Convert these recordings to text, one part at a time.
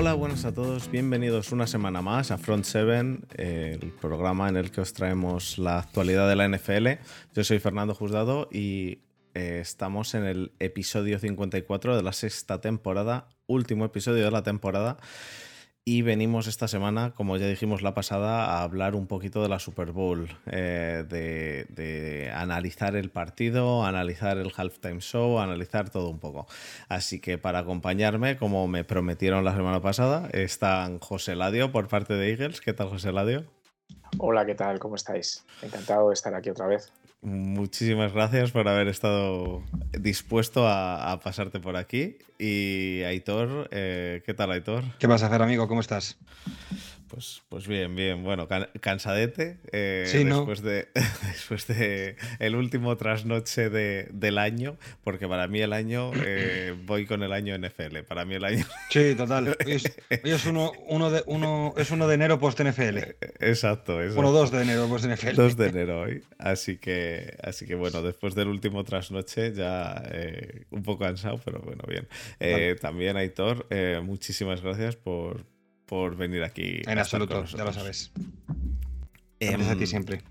Hola, buenas a todos. Bienvenidos una semana más a Front 7, el programa en el que os traemos la actualidad de la NFL. Yo soy Fernando Juzgado y eh, estamos en el episodio 54 de la sexta temporada, último episodio de la temporada. Y venimos esta semana, como ya dijimos la pasada, a hablar un poquito de la Super Bowl, eh, de, analizar el partido, analizar el halftime show, analizar todo un poco. Así que para acompañarme, como me prometieron la semana pasada, están José Ladio por parte de Eagles. ¿Qué tal, José Ladio? Hola, ¿qué tal? ¿Cómo estáis? Encantado de estar aquí otra vez. Muchísimas gracias por haber estado dispuesto a, pasarte por aquí. Y Aitor, eh, ¿qué tal Aitor? ¿Qué vas a hacer, amigo? ¿Cómo estás? Pues, pues bien, bien. Bueno, cansadete. Eh, después, de, después de el último trasnoche de, del año, porque para mí el año, eh, voy con el año NFL. Para mí el año. Sí, total. Hoy es, uno, uno, de, uno, es uno de enero post-NFL. Exacto, exacto. Bueno, dos de enero post-NFL. 2 de enero hoy. Así que, así que bueno, después del último trasnoche, ya eh, un poco cansado, pero bueno, bien. También, Aitor, muchísimas gracias por por venir aquí. En absoluto, ya lo sabes. Gracias a ti em, siempre.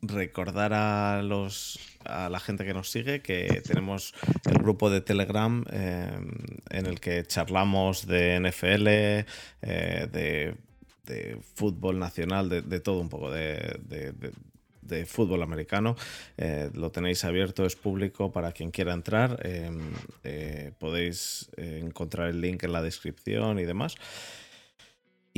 Recordar a los a la gente que nos sigue que tenemos el grupo de Telegram em, en el que charlamos de NFL, eh, de, fútbol nacional, de, todo un poco, de, fútbol americano. Eh, lo tenéis abierto, es público para quien quiera entrar. Em, eh, podéis encontrar el link en la descripción y demás.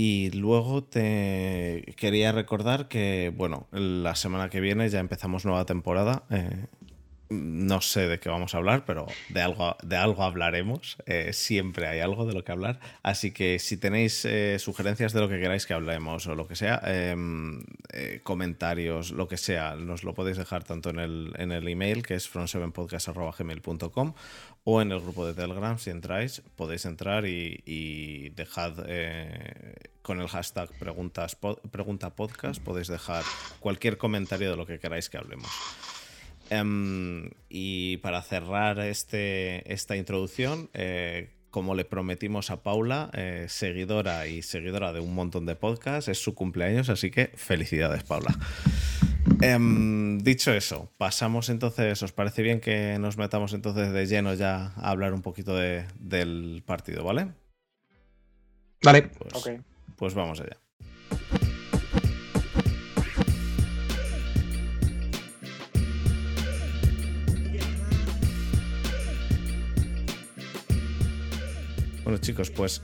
Y luego te quería recordar que, bueno, la semana que viene ya empezamos nueva temporada. Eh, no sé de qué vamos a hablar, pero de algo, de algo hablaremos. Eh, siempre hay algo de lo que hablar. Así que si tenéis eh, sugerencias de lo que queráis que hablemos o lo que sea, em, comentarios, lo que sea, nos lo podéis dejar tanto en el, en el email que es front7podcast.gmail.com o en el grupo de Telegram. Si entráis, podéis entrar y, dejad con el hashtag preguntas, pregunta podcast, podéis dejar cualquier comentario de lo que queráis que hablemos. Em, y para cerrar este, esta introducción, eh, como le prometimos a Paula, eh, seguidora y seguidora de un montón de podcasts, es su cumpleaños, así que felicidades, Paula. Em, dicho eso, pasamos entonces, ¿os parece bien que nos metamos entonces de lleno ya a hablar un poquito del partido, ¿vale? Vale. Pues, pues vamos allá. Bueno chicos, pues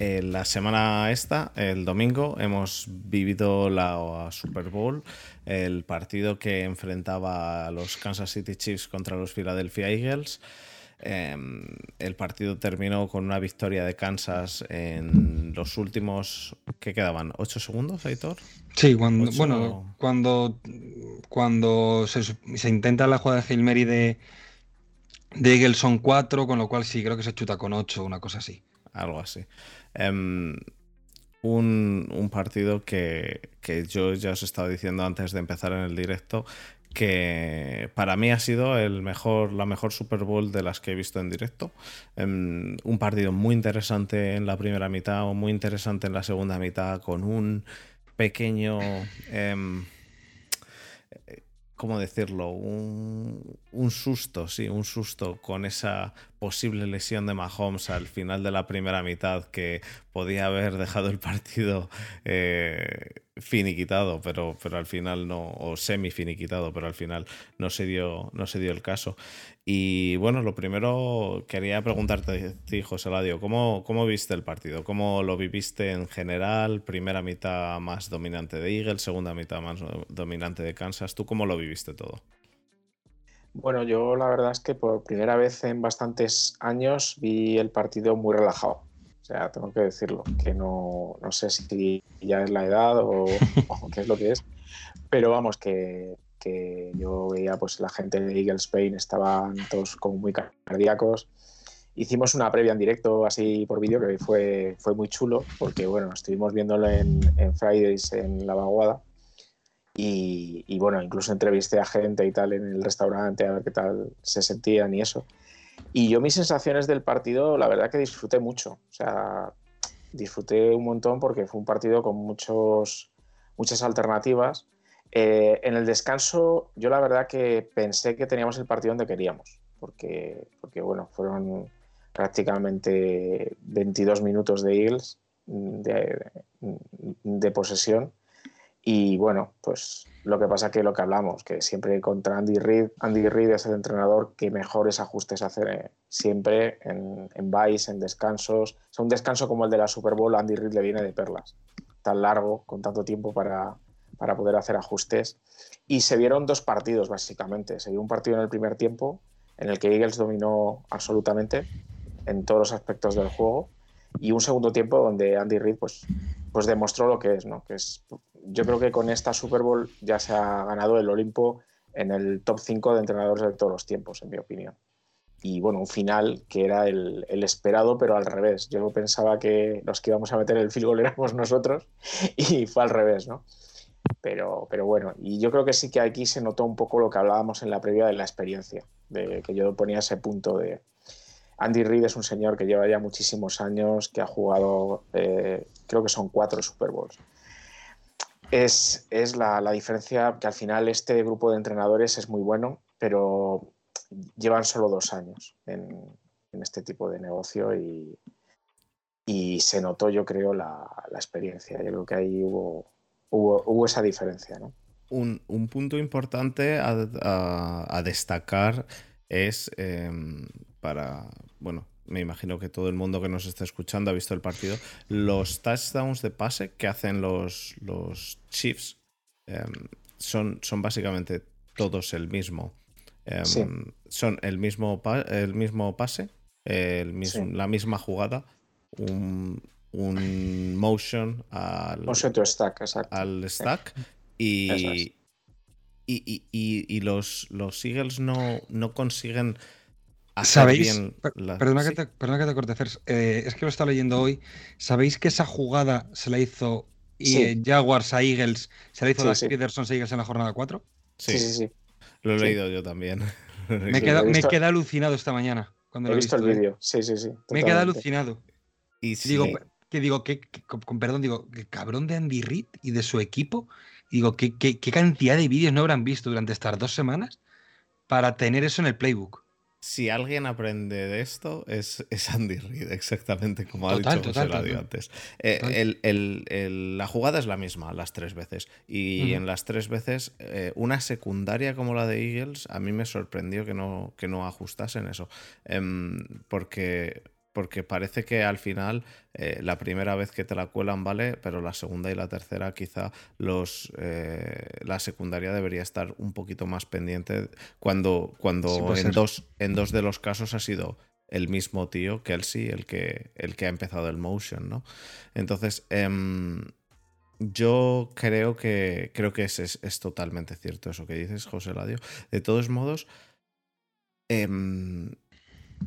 eh, la semana esta, el domingo, hemos vivido la Super Bowl, el partido que enfrentaba a los Kansas City Chiefs contra los Philadelphia Eagles. Em, el partido terminó con una victoria de Kansas en los últimos, ¿qué quedaban? ¿Ocho segundos, Aitor? Sí, cuando, bueno, cuando, cuando se, intenta la jugada de Hail Mary de, de Eagles son 4, con lo cual sí, creo que se chuta con 8, una cosa así. Algo así. Em, un, partido que, yo ya os estaba diciendo antes de empezar en el directo que para mí ha sido el mejor, la mejor Super Bowl de las que he visto en directo. Em, un partido muy interesante en la primera mitad o muy interesante en la segunda mitad con un pequeño... Em, ¿cómo decirlo? Un, susto, sí, un susto con esa posible lesión de Mahomes al final de la primera mitad que podía haber dejado el partido eh, finiquitado, pero, pero al final no, o semi finiquitado, pero al final no se dio, no se dio el caso. Y bueno, lo primero quería preguntarte a ti, José Ladio, ¿cómo, ¿cómo viste el partido? ¿Cómo lo viviste en general? Primera mitad más dominante de Eagles, segunda mitad más dominante de Kansas. ¿Tú cómo lo viviste todo? Bueno, yo la verdad es que por primera vez en bastantes años vi el partido muy relajado. O sea, tengo que decirlo, que no, no sé si ya es la edad o, qué es lo que es, pero vamos, que, que, yo veía pues la gente de Eagle Spain estaban todos como muy cardíacos. Hicimos una previa en directo así por vídeo que fue, fue muy chulo porque bueno, estuvimos viéndolo en, en Fridays en la vaguada y, y, bueno, incluso entrevisté a gente y tal en el restaurante a ver qué tal se sentían y eso. Y yo mis sensaciones del partido, la verdad que disfruté mucho. O sea, disfruté un montón porque fue un partido con muchos, muchas alternativas. Eh, en el descanso, yo la verdad que pensé que teníamos el partido donde queríamos, porque, bueno, fueron prácticamente 22 minutos de Eagles de, posesión y bueno, pues lo que pasa que lo que hablamos, que siempre contra Andy Reid, Andy Reid es el entrenador que mejores ajustes hace eh, siempre en, en en descansos. O un descanso como el de la Super Bowl, Andy Reid le viene de perlas. Tan largo, con tanto tiempo para, para poder hacer ajustes. Y se vieron dos partidos, básicamente. Se vio un partido en el primer tiempo, en el que Eagles dominó absolutamente en todos los aspectos del juego. Y un segundo tiempo donde Andy Reid pues, pues demostró lo que es, ¿no? Que es yo creo que con esta Super Bowl ya se ha ganado el Olimpo en el top 5 de entrenadores de todos los tiempos, en mi opinión. Y bueno, un final que era el, esperado, pero al revés. Yo pensaba que los que íbamos a meter el field goal éramos nosotros y fue al revés, ¿no? Pero, pero bueno, y yo creo que sí que aquí se notó un poco lo que hablábamos en la previa de la experiencia, de que yo ponía ese punto de, Andy Reid es un señor que lleva ya muchísimos años, que ha jugado, eh, creo que son cuatro Super Bowls es, la, diferencia que al final este grupo de entrenadores es muy bueno, pero llevan solo dos años en, este tipo de negocio y, y, se notó, yo creo, la, experiencia. Yo creo que ahí hubo, hubo, esa diferencia. Un, punto importante a, destacar es em, para, bueno, me imagino que todo el mundo que nos está escuchando ha visto el partido, los touchdowns de pase que hacen los, los Chiefs em, son, son básicamente todos el mismo. Em, son el mismo, el mismo pase, el mismo, la misma jugada, un, un motion al, stack, al stack y, y, y, los, los Eagles no, no consiguen ¿Sabéis? Perdona, que te, corte, eh, es que lo estaba leyendo hoy. ¿Sabéis que esa jugada se la hizo y Jaguars a Eagles, se la hizo a Peterson a Eagles en la jornada 4? Sí, sí, sí. Lo he leído yo también. me, he quedado alucinado esta mañana. Cuando he, visto, el ¿eh? vídeo. Sí, sí, sí. Me he quedado alucinado. Y digo, que digo, que, con perdón, digo, que cabrón de Andy Reid y de su equipo. Digo, ¿qué, qué, qué cantidad de vídeos no habrán visto durante estas dos semanas para tener eso en el playbook? si alguien aprende de esto, es, Andy Reid, exactamente como ha dicho José antes. Eh, la jugada es la misma las tres veces. Y en las tres veces, eh, una secundaria como la de Eagles, a mí me sorprendió que no, que no ajustasen eso. Em, porque porque parece que al final eh, la primera vez que te la cuelan vale, pero la segunda y la tercera quizá los eh, la secundaria debería estar un poquito más pendiente cuando, cuando en, dos, en dos de los casos ha sido el mismo tío, Kelsey, el que, el que ha empezado el motion, ¿no? Entonces, em, yo creo que, creo que es, es, totalmente cierto eso que dices, José Ladio. De todos modos, em,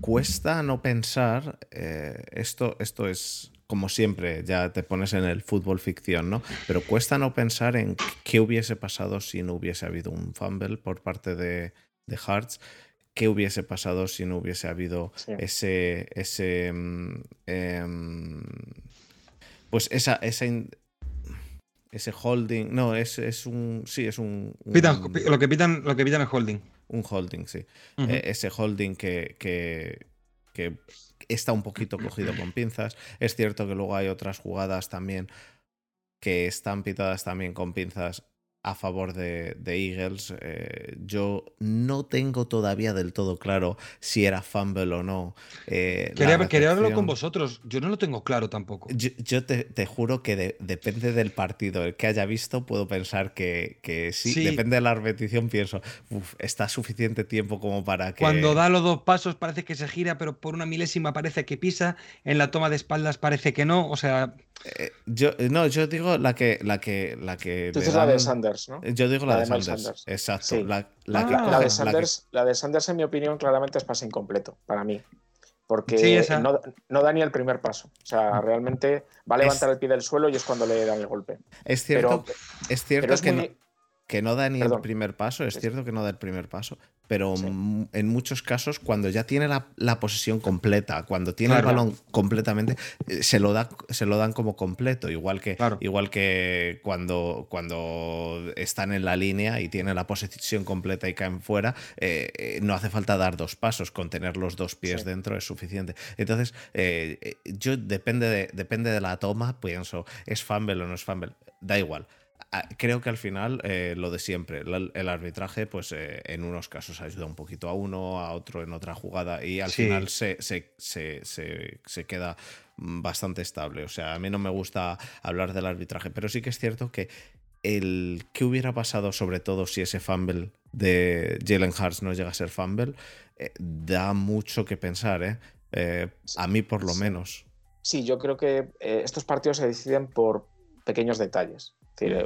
cuesta no pensar, eh, esto, esto es como siempre, ya te pones en el fútbol ficción, ¿no? Pero cuesta no pensar en qué hubiese pasado si no hubiese habido un fumble por parte de, de Hearts, qué hubiese pasado si no hubiese habido ese, ese mm, em, pues esa, esa ese holding, no, es, es un, sí, es un, lo que pitan, lo que pitan es holding. Un holding, sí. Eh, ese holding que, que, está un poquito cogido con pinzas. Es cierto que luego hay otras jugadas también que están pitadas también con pinzas a favor de, Eagles. Eh, yo no tengo todavía del todo claro si era fumble o no. Eh, quería, hablarlo con vosotros. Yo no lo tengo claro tampoco. Yo, te, juro que depende del partido. El que haya visto, puedo pensar que, sí. Depende de la repetición, pienso, está suficiente tiempo como para que. Cuando da los dos pasos parece que se gira, pero por una milésima parece que pisa. En la toma de espaldas parece que no. O sea. Eh, yo, no, yo digo la que. La que, la que la de Sanders, ¿no? Yo digo la, de, Sanders. Exacto. La, la, de Sanders, la, de Sanders, en mi opinión, claramente es pase incompleto para mí. Porque no, no, da ni el primer paso. O sea, mm. realmente va a levantar el pie del suelo y es cuando le dan el golpe. Es cierto, es cierto que que no da ni el primer paso, es cierto que no da el primer paso, pero en muchos casos cuando ya tiene la, posesión completa, cuando tiene el balón completamente, eh, se lo, da, se lo dan como completo, igual que, igual que cuando, cuando están en la línea y tienen la posesión completa y caen fuera, eh, eh, no hace falta dar dos pasos, con tener los dos pies dentro es suficiente. Entonces, yo depende de, depende de la toma, pienso, ¿es fumble o no es fumble? Da igual. Creo que al final eh, lo de siempre, el, arbitraje, pues eh, en unos casos ayuda un poquito a uno, a otro en otra jugada y al final se, se, queda bastante estable. O sea, a mí no me gusta hablar del arbitraje, pero sí que es cierto que el que hubiera pasado, sobre todo si ese fumble de Jalen Hurts no llega a ser fumble, eh, da mucho que pensar, ¿eh? a mí por lo menos. Sí, yo creo que estos partidos se deciden por pequeños detalles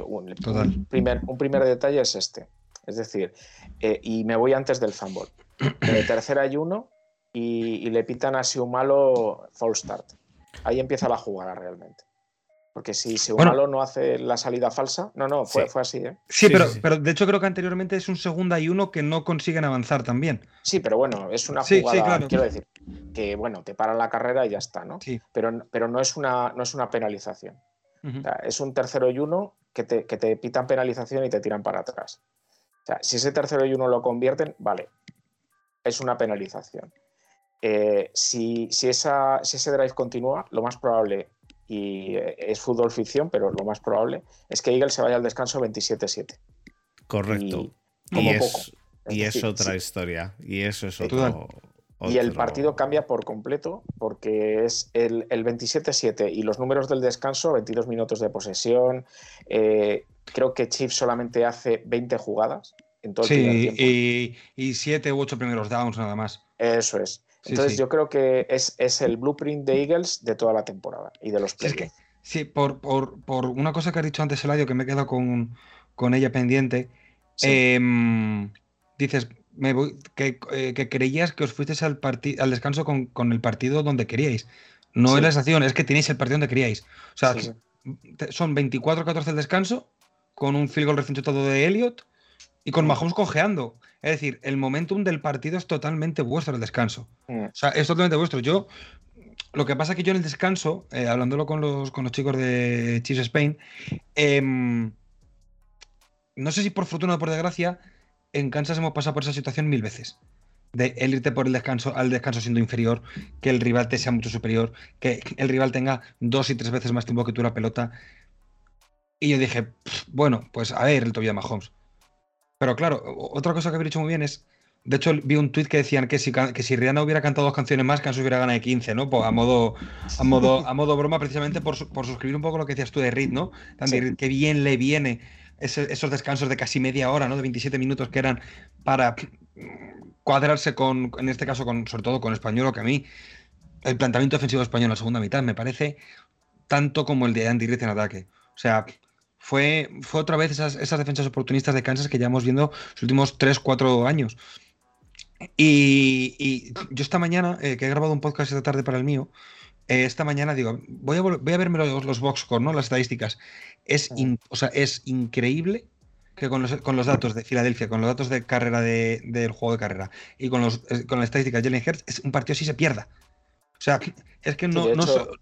un, primer, un primer detalle es este. Es decir, eh, y me voy antes del fumble. De tercera hay uno y, le pitan así un malo false start. Ahí empieza la jugada realmente. Porque si, si un malo no hace la salida falsa, no, no, fue, fue así. ¿eh? Sí, pero, pero de hecho creo que anteriormente es un segunda y uno que no consiguen avanzar también. Sí, pero bueno, es una jugada, quiero decir, que bueno, te para la carrera y ya está, ¿no? Pero, pero no, es una, no es una penalización. es un tercero y uno que te, pitan penalización y te tiran para atrás. O sea, si ese tercero y uno lo convierten, vale, es una penalización. Eh, si, esa, si ese drive continúa, lo más probable, y eh, es fútbol ficción, pero lo más probable, es que Eagle se vaya al descanso 27-7. Correcto. Y, es, Y es otra historia. Y eso es otro. Y el partido cambia por completo porque es el, el 27-7 y los números del descanso, 22 minutos de posesión. Eh, creo que Chiefs solamente hace 20 jugadas en todo el tiempo. Y, 7 u 8 primeros downs nada más. Eso es. Entonces yo creo que es, es, el blueprint de Eagles de toda la temporada y de los playoffs. Sí, por, por, por, una cosa que ha dicho antes Eladio, que me he quedado con, con ella pendiente. Em, dices, eh, que, creías que os fuisteis al, al descanso con, el partido donde queríais. No es la estación, es que tenéis el partido donde queríais. O sea, son 24-14 el descanso, con un field goal todo de Elliot y con Mahomes cojeando. Es decir, el momentum del partido es totalmente vuestro el descanso. O sea, es totalmente vuestro. Yo, lo que pasa es que yo en el descanso, eh, hablándolo con los, con los chicos de Chiefs Spain, em, no sé si por fortuna o por desgracia, en Kansas hemos pasado por esa situación mil veces. De el irte por el descanso al descanso siendo inferior, que el rival te sea mucho superior, que el rival tenga dos y tres veces más tiempo que tú la pelota. Y yo dije, bueno, pues a ver el Tobias Mahomes. Pero claro, otra cosa que había dicho muy bien es. De hecho, vi un tuit que decían que si, que si Rihanna hubiera cantado dos canciones más, Kansas hubiera ganado de 15, ¿no? Pues a modo, a modo, a modo broma, precisamente por, por suscribir un poco lo que decías tú de Reed, ¿no? También, que bien le viene esos descansos de casi media hora, ¿no? De 27 minutos que eran para cuadrarse con, en este caso, con, sobre todo con español, que a mí el planteamiento defensivo español en la segunda mitad me parece tanto como el de Andy Reid en ataque. O sea, fue, fue otra vez esas, defensas oportunistas de Kansas que llevamos viendo los últimos 3, 4 años. Y, yo esta mañana, eh, que he grabado un podcast esta tarde para el mío, eh, esta mañana digo, voy a, voy a verme los, los box ¿no? Las estadísticas. Es, o sea, es increíble que con los, con los, datos de Filadelfia, con los datos de carrera del juego de carrera y con, los, eh, con las estadísticas de Jalen Hurts, es un partido así se pierda. O sea, es que no,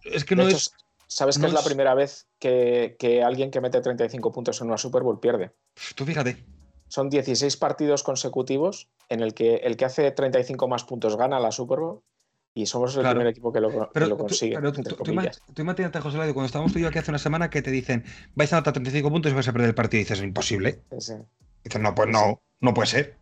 es que no es. ¿Sabes que es la primera vez que, que, alguien que mete 35 puntos en una Super Bowl pierde? Tú fíjate. Son 16 partidos consecutivos en el que el que hace 35 más puntos gana la Super Bowl y somos el primer equipo que lo, consigue. Tú, tú, imagínate, José Ladio, cuando estábamos tú y yo aquí hace una semana que te dicen vais a anotar 35 puntos y vais a perder el partido. Y dices, imposible. Dices, no, pues no, no puede ser.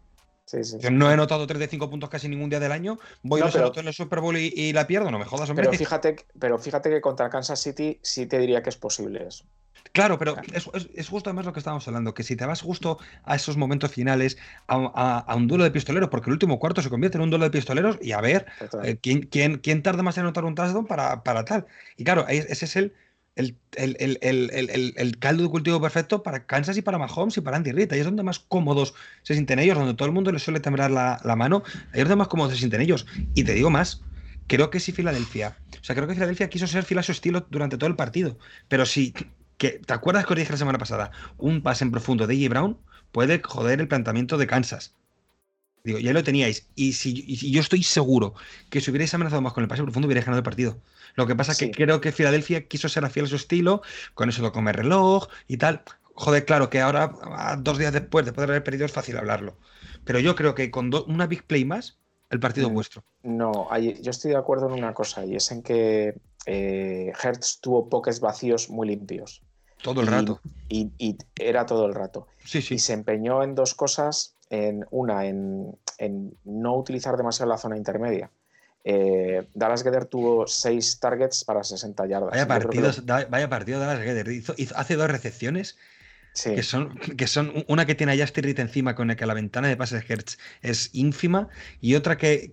No he notado 35 puntos casi ningún día del año. Voy a los en el Super Bowl y, la pierdo, no me jodas, hombre. Pero fíjate, pero fíjate que contra Kansas City sí te diría que es posible eso. Claro, pero es, justo además lo que estábamos hablando, que si te vas justo a esos momentos finales, a, un duelo de pistoleros, porque el últmo cuarto se convierte en un duelo de pistoleros y a ver eh, ¿quién, quién, quién, tarda más en anotar un touchdown para, para tal. Y claro, ese es el, el, el, caldo de cultivo perfecto para Kansas y para Mahomes y para Andy Reid. Ahí es donde más cómodos se sienten ellos, donde todo el mundo les suele temblar la, la mano. Ahí es donde más cómodos se sienten ellos. Y te digo más, creo que si Filadelfia, o sea, creo que Filadelfia quiso ser fiel a su estilo durante todo el partido. Pero si que, ¿te acuerdas que os dije la semana pasada? Un pase en profundo de J. Brown puede joder el planteamiento de Kansas. Digo, ya lo teníais. Y si, yo estoy seguro que si hubierais amenazado más con el pase profundo, hubierais ganado el partido. Lo que pasa es que creo que Filadelfia quiso ser fiel a su estilo, con eso lo come reloj y tal. Joder, claro que ahora, dos días después de poder haber perdido, es fácil hablarlo. Pero yo creo que con una big play más, el partido mm, vuestro. No, yo estoy de acuerdo en una cosa, y es en que eh, Hertz tuvo pocos vacíos muy limpios. Todo el rato. Y, era todo el rato. Sí, sí. Y se empeñó en dos cosas. En, una, en, no utilizar demasiado la zona intermedia. Eh, Dallas Gedder tuvo seis targets para 60 yardas. Vaya, partidos, vaya partido Dallas Gedder. hace dos recepciones que, son, que son una que tiene a Justin Reed encima con el que la ventana de pases de Hertz es ínfima y otra que,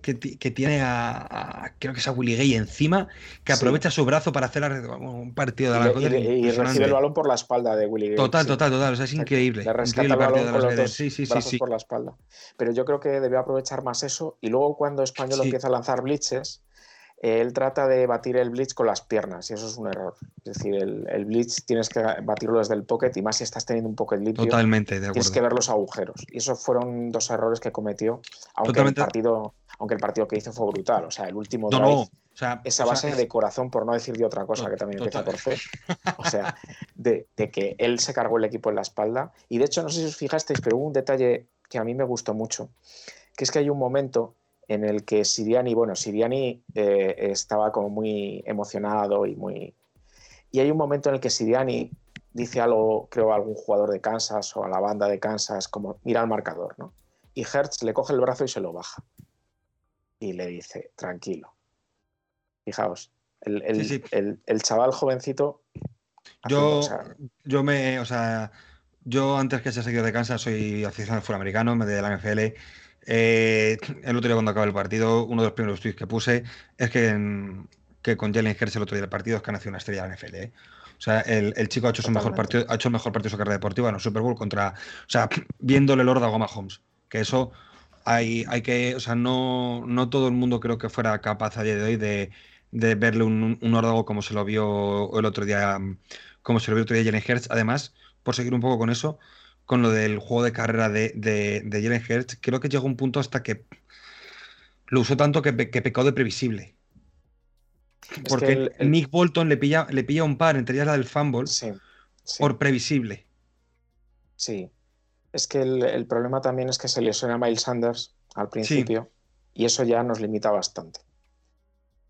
tiene a, creo que es a Willy Gay encima que aprovecha su brazo para hacer un partido de la y, y, y, recibe el balón por la espalda de Willy Gay. Total, total, total. O sea, es increíble. Le el los dos sí, sí, sí, por la espalda. Pero yo creo que debe aprovechar más eso y luego cuando Español empieza a lanzar blitzes él trata de batir el blitz con las piernas y eso es un error. Es decir, el, blitz tienes que batirlo desde el pocket y más si estás teniendo un pocket limpio. Totalmente, de acuerdo. Tienes que ver los agujeros. Y esos fueron dos errores que cometió, aunque el partido aunque el partido que hizo fue brutal. O sea, el último drive, esa base de corazón, por no decir de otra cosa, que también empieza por fe. O sea, de, de, que él se cargó el equipo en la espalda. Y de hecho, no sé si os fijasteis, pero hubo un detalle que a mí me gustó mucho, que es que hay un momento en el que Siriani, bueno, Siriani eh, estaba como muy emocionado y muy... Y hay un momento en el que Siriani dice algo, creo, a algún jugador de Kansas o a la banda de Kansas, como mira al marcador, ¿no? Y Hertz le coge el brazo y se lo baja. Y le dice, tranquilo. Fijaos, el, chaval jovencito... Yo, yo me, o sea, yo antes que ser seguidor de Kansas soy aficionado al americano, me de la NFL eh, el otro día cuando acaba el partido, uno de los primeros tweets que puse es que, que con Jalen Hurts el otro día del partido es que ha nacido una estrella de la NFL. ¿eh? O sea, el, chico ha hecho, su mejor partido, ha hecho el mejor partido de su carrera deportiva en el Super Bowl contra, o sea, viéndole el oro de Goma Holmes. Que eso hay, hay que, o sea, no, no todo el mundo creo que fuera capaz a día de hoy de, de verle un, un como se lo vio el otro día, como se lo vio el otro día Jalen Hurts. Además, por seguir un poco con eso, con lo del juego de carrera de, de, de Jalen Hurts, creo que llegó un punto hasta que lo usó tanto que, pecó de previsible. Porque Nick Bolton le pilla, le pilla un par, entre ellas la del fumble, por previsible. Sí. Es que el, problema también es que se lesiona a Miles Sanders al principio y eso ya nos limita bastante.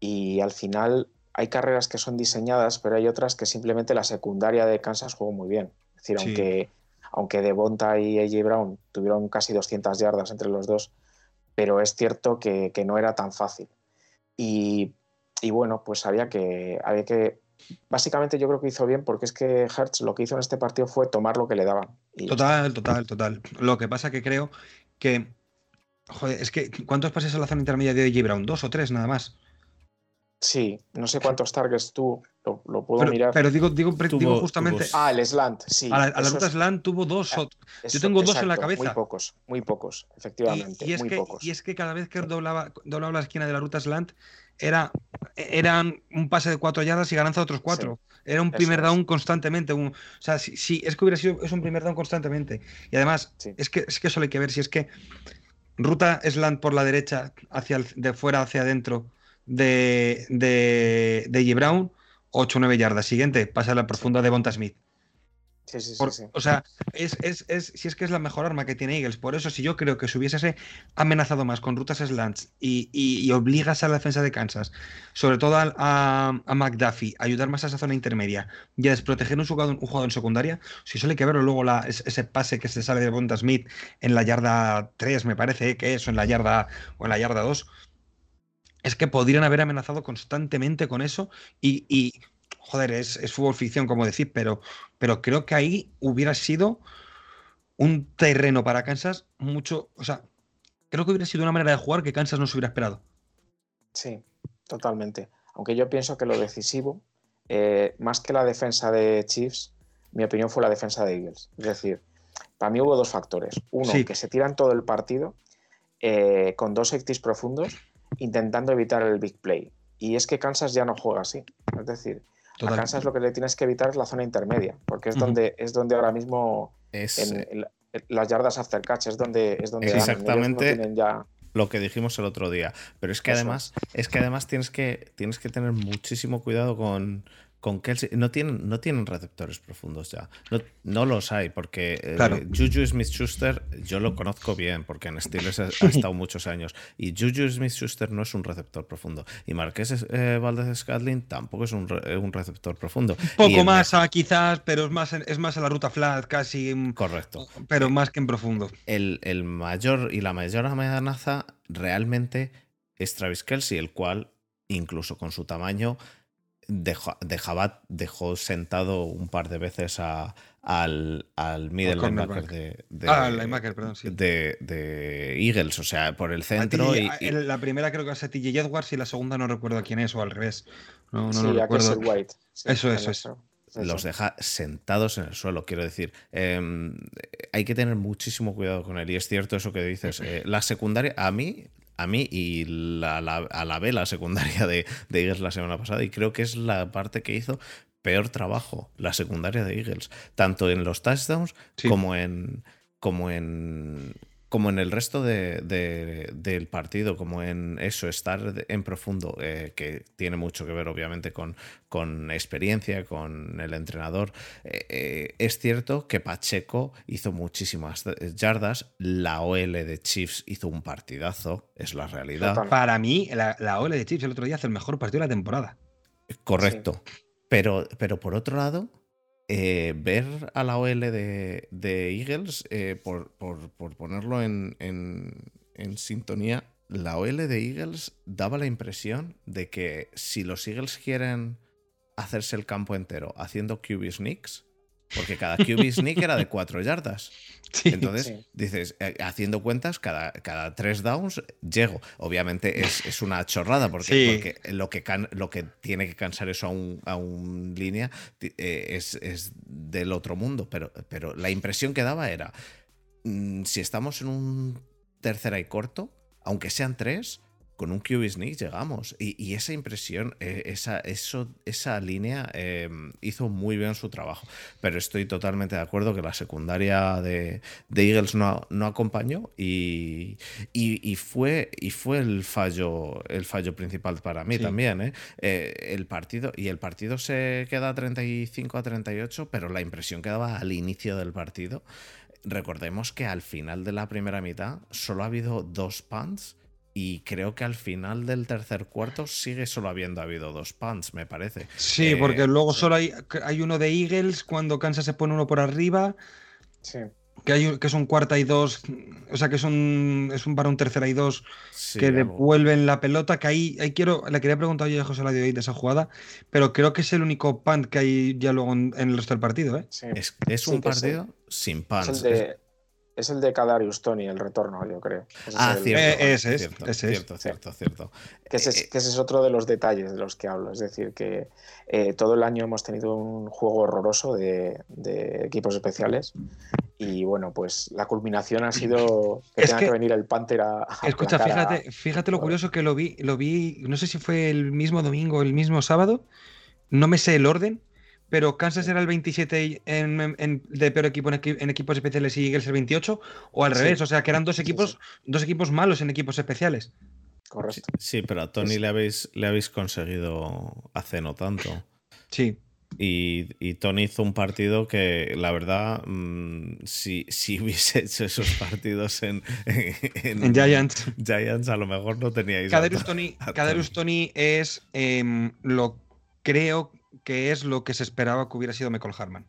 Y al final hay carreras que son diseñadas, pero hay otras que simplemente la secundaria de Kansas jugó muy bien. Es decir, aunque aunque Devonta y AJ Brown tuvieron casi 200 yardas entre los dos, pero es cierto que, no era tan fácil. Y, bueno, pues había que, había que... Básicamente yo creo que hizo bien porque es que Hertz lo que hizo en este partido fue tomar lo que le daban. total, total, total. Lo que pasa que creo que... Joder, es que ¿cuántos pases a la zona intermedia de AJ Brown? ¿Dos o tres nada más? Sí, no sé cuántos targets tú, lo, puedo mirar. Pero digo, digo, justamente. ah, el slant, sí. A la, ruta slant tuvo dos. Ah, yo tengo dos en la cabeza. Muy pocos, muy pocos, efectivamente. Y, es, muy que, pocos. y es que cada vez que doblaba, doblaba la esquina de la ruta slant, era eran un pase de cuatro yardas y gananza de otros cuatro. era un primer down constantemente. o sea, sí, es que hubiera sido es un primer down constantemente. Y además, es, que, es que eso hay que ver. Si es que ruta slant por la derecha, hacia de fuera hacia adentro de, de, de Brown, 8 o 9 yardas. Siguiente, pasa a la profunda de Bonta Smith. Sí, sí, sí, O sea, es, si es que es la mejor arma que tiene Eagles. Por eso, si yo creo que se hubiese amenazado más con rutas slants y, y, obligas a la defensa de Kansas, sobre todo a, a, McDuffie, a ayudar más a esa zona intermedia y a desproteger un jugador, un jugador en secundaria, si solo hay que verlo luego la, ese pase que se sale de Bonta Smith en la yarda 3, me parece que es, o en la yarda, o en la yarda 2 es que podrían haber amenazado constantemente con eso y, joder, es, fútbol ficción, como decir, pero, pero creo que ahí hubiera sido un terreno para Kansas mucho, o sea, creo que hubiera sido una manera de jugar que Kansas no se hubiera esperado. Sí, totalmente. Aunque yo pienso que lo decisivo, eh, más que la defensa de Chiefs, mi opinión fue la defensa de Eagles. Es decir, para mí hubo dos factores. Uno, que se tiran todo el partido eh, con dos safeties profundos intentando evitar el big play. Y es que Kansas ya no juega así. Es decir, a Kansas lo que le tienes que evitar es la zona intermedia, porque es, donde, es donde ahora mismo es, las yardas after catch es donde es donde exactamente ya... lo que dijimos el otro día. Pero es que además, es que además tienes que, tienes que tener muchísimo cuidado con, con Kelsey no tienen, no tienen receptores profundos ya. No, no los hay, porque eh, Juju Smith Schuster yo lo conozco bien, porque en Steelers ha, estado muchos años. Y Juju Smith Schuster no es un receptor profundo. Y Marqués eh, Valdez Scadlin tampoco es un, un, receptor profundo. Un poco más, ah, quizás, pero es más, es más en la ruta flat, casi. Correcto. Pero más que en profundo. El, el mayor y la mayor amenaza realmente es Travis Kelsey, el cual, incluso con su tamaño, dejó, dejaba, dejó sentado un par de veces a, al, al middle linebacker de, de, ah, linebacker, perdón, sí. de, de, Eagles, o sea, por el centro. Y, La primera creo que es a TJ Edwards y la segunda no recuerdo quién es o al revés. No, no sí, lo recuerdo. White. eso, eso, eso. Los deja sentados en el suelo, quiero decir. Em, hay que tener muchísimo cuidado con él. Y es cierto eso que dices. Eh, la secundaria, a mí, a mí y la, a la vela secundaria de, de Eagles la semana pasada y creo que es la parte que hizo peor trabajo la secundaria de Eagles, tanto en los touchdowns como en como en como en el resto del partido, como en eso, estar en profundo, eh, que tiene mucho que ver obviamente con, con experiencia, con el entrenador. Eh, eh, es cierto que Pacheco hizo muchísimas yardas, la OL de Chiefs hizo un partidazo, es la realidad. Para mí, la, OL de Chiefs el otro día hace el mejor partido de la temporada. Correcto. Pero, pero por otro lado, eh, ver a la OL de, Eagles, eh, por, ponerlo en, sintonía, la OL de Eagles daba la impresión de que si los Eagles quieren hacerse el campo entero haciendo QB sneaks, porque cada QB sneak era de cuatro yardas. Entonces, dices, eh, haciendo cuentas, cada, cada tres downs llego. Obviamente es, una chorrada, porque, lo, que lo que tiene que cansar eso a un, a un línea eh, es, es, del otro mundo. Pero, pero la impresión que daba era, mm, si estamos en un tercera y corto, aunque sean tres, con un QB sneak llegamos. Y, esa impresión, eh, esa, eso, esa línea em, hizo muy bien su trabajo. Pero estoy totalmente de acuerdo que la secundaria de, Eagles no, no acompañó y, y, fue, y fue el fallo, el fallo principal para mí también. ¿eh? Eh, el partido, y el partido se queda 35 a 38, pero la impresión que daba al inicio del partido. Recordemos que al final de la primera mitad solo ha habido dos punts y creo que al final del tercer cuarto sigue solo habiendo habido dos punts, me parece. Sí, eh, porque luego solo hay, hay, uno de Eagles cuando Kansas se pone uno por arriba. Sí. Que, hay, que son cuarta y dos, o sea que es un, es un para un tercera y dos que devuelven la pelota. Que ahí, ahí quiero, le quería preguntar yo a José Ladio de esa jugada, pero creo que es el único punt que hay ya luego en, el resto del partido. ¿eh? Es, un partido sin punts. Es el de Kadarius Tony, el retorno, yo creo. ah, es cierto, ese es, cierto, cierto, cierto, cierto, Que ese, es, que ese, es, otro de los detalles de los que hablo. Es decir, que eh, todo el año hemos tenido un juego horroroso de, equipos especiales y bueno, pues la culminación ha sido que tenga que, venir el Panther a... escucha, fíjate, fíjate lo curioso que lo vi, lo vi, no sé si fue el mismo domingo o el mismo sábado, no me sé el orden, pero Kansas era el 27 en, de peor equipo en, equipos especiales y Eagles el 28, o al revés, o sea que eran dos equipos, dos equipos malos en equipos especiales. Correcto. Sí, pero a Tony le habéis, le habéis conseguido hace no tanto. Sí. Y, Tony hizo un partido que, la verdad, mm, si, hubiese hecho esos partidos en, en, Giants. Giants, a lo mejor no teníais. Caderus Tony, Tony es em, lo creo que es lo que se esperaba que hubiera sido Michael Harman.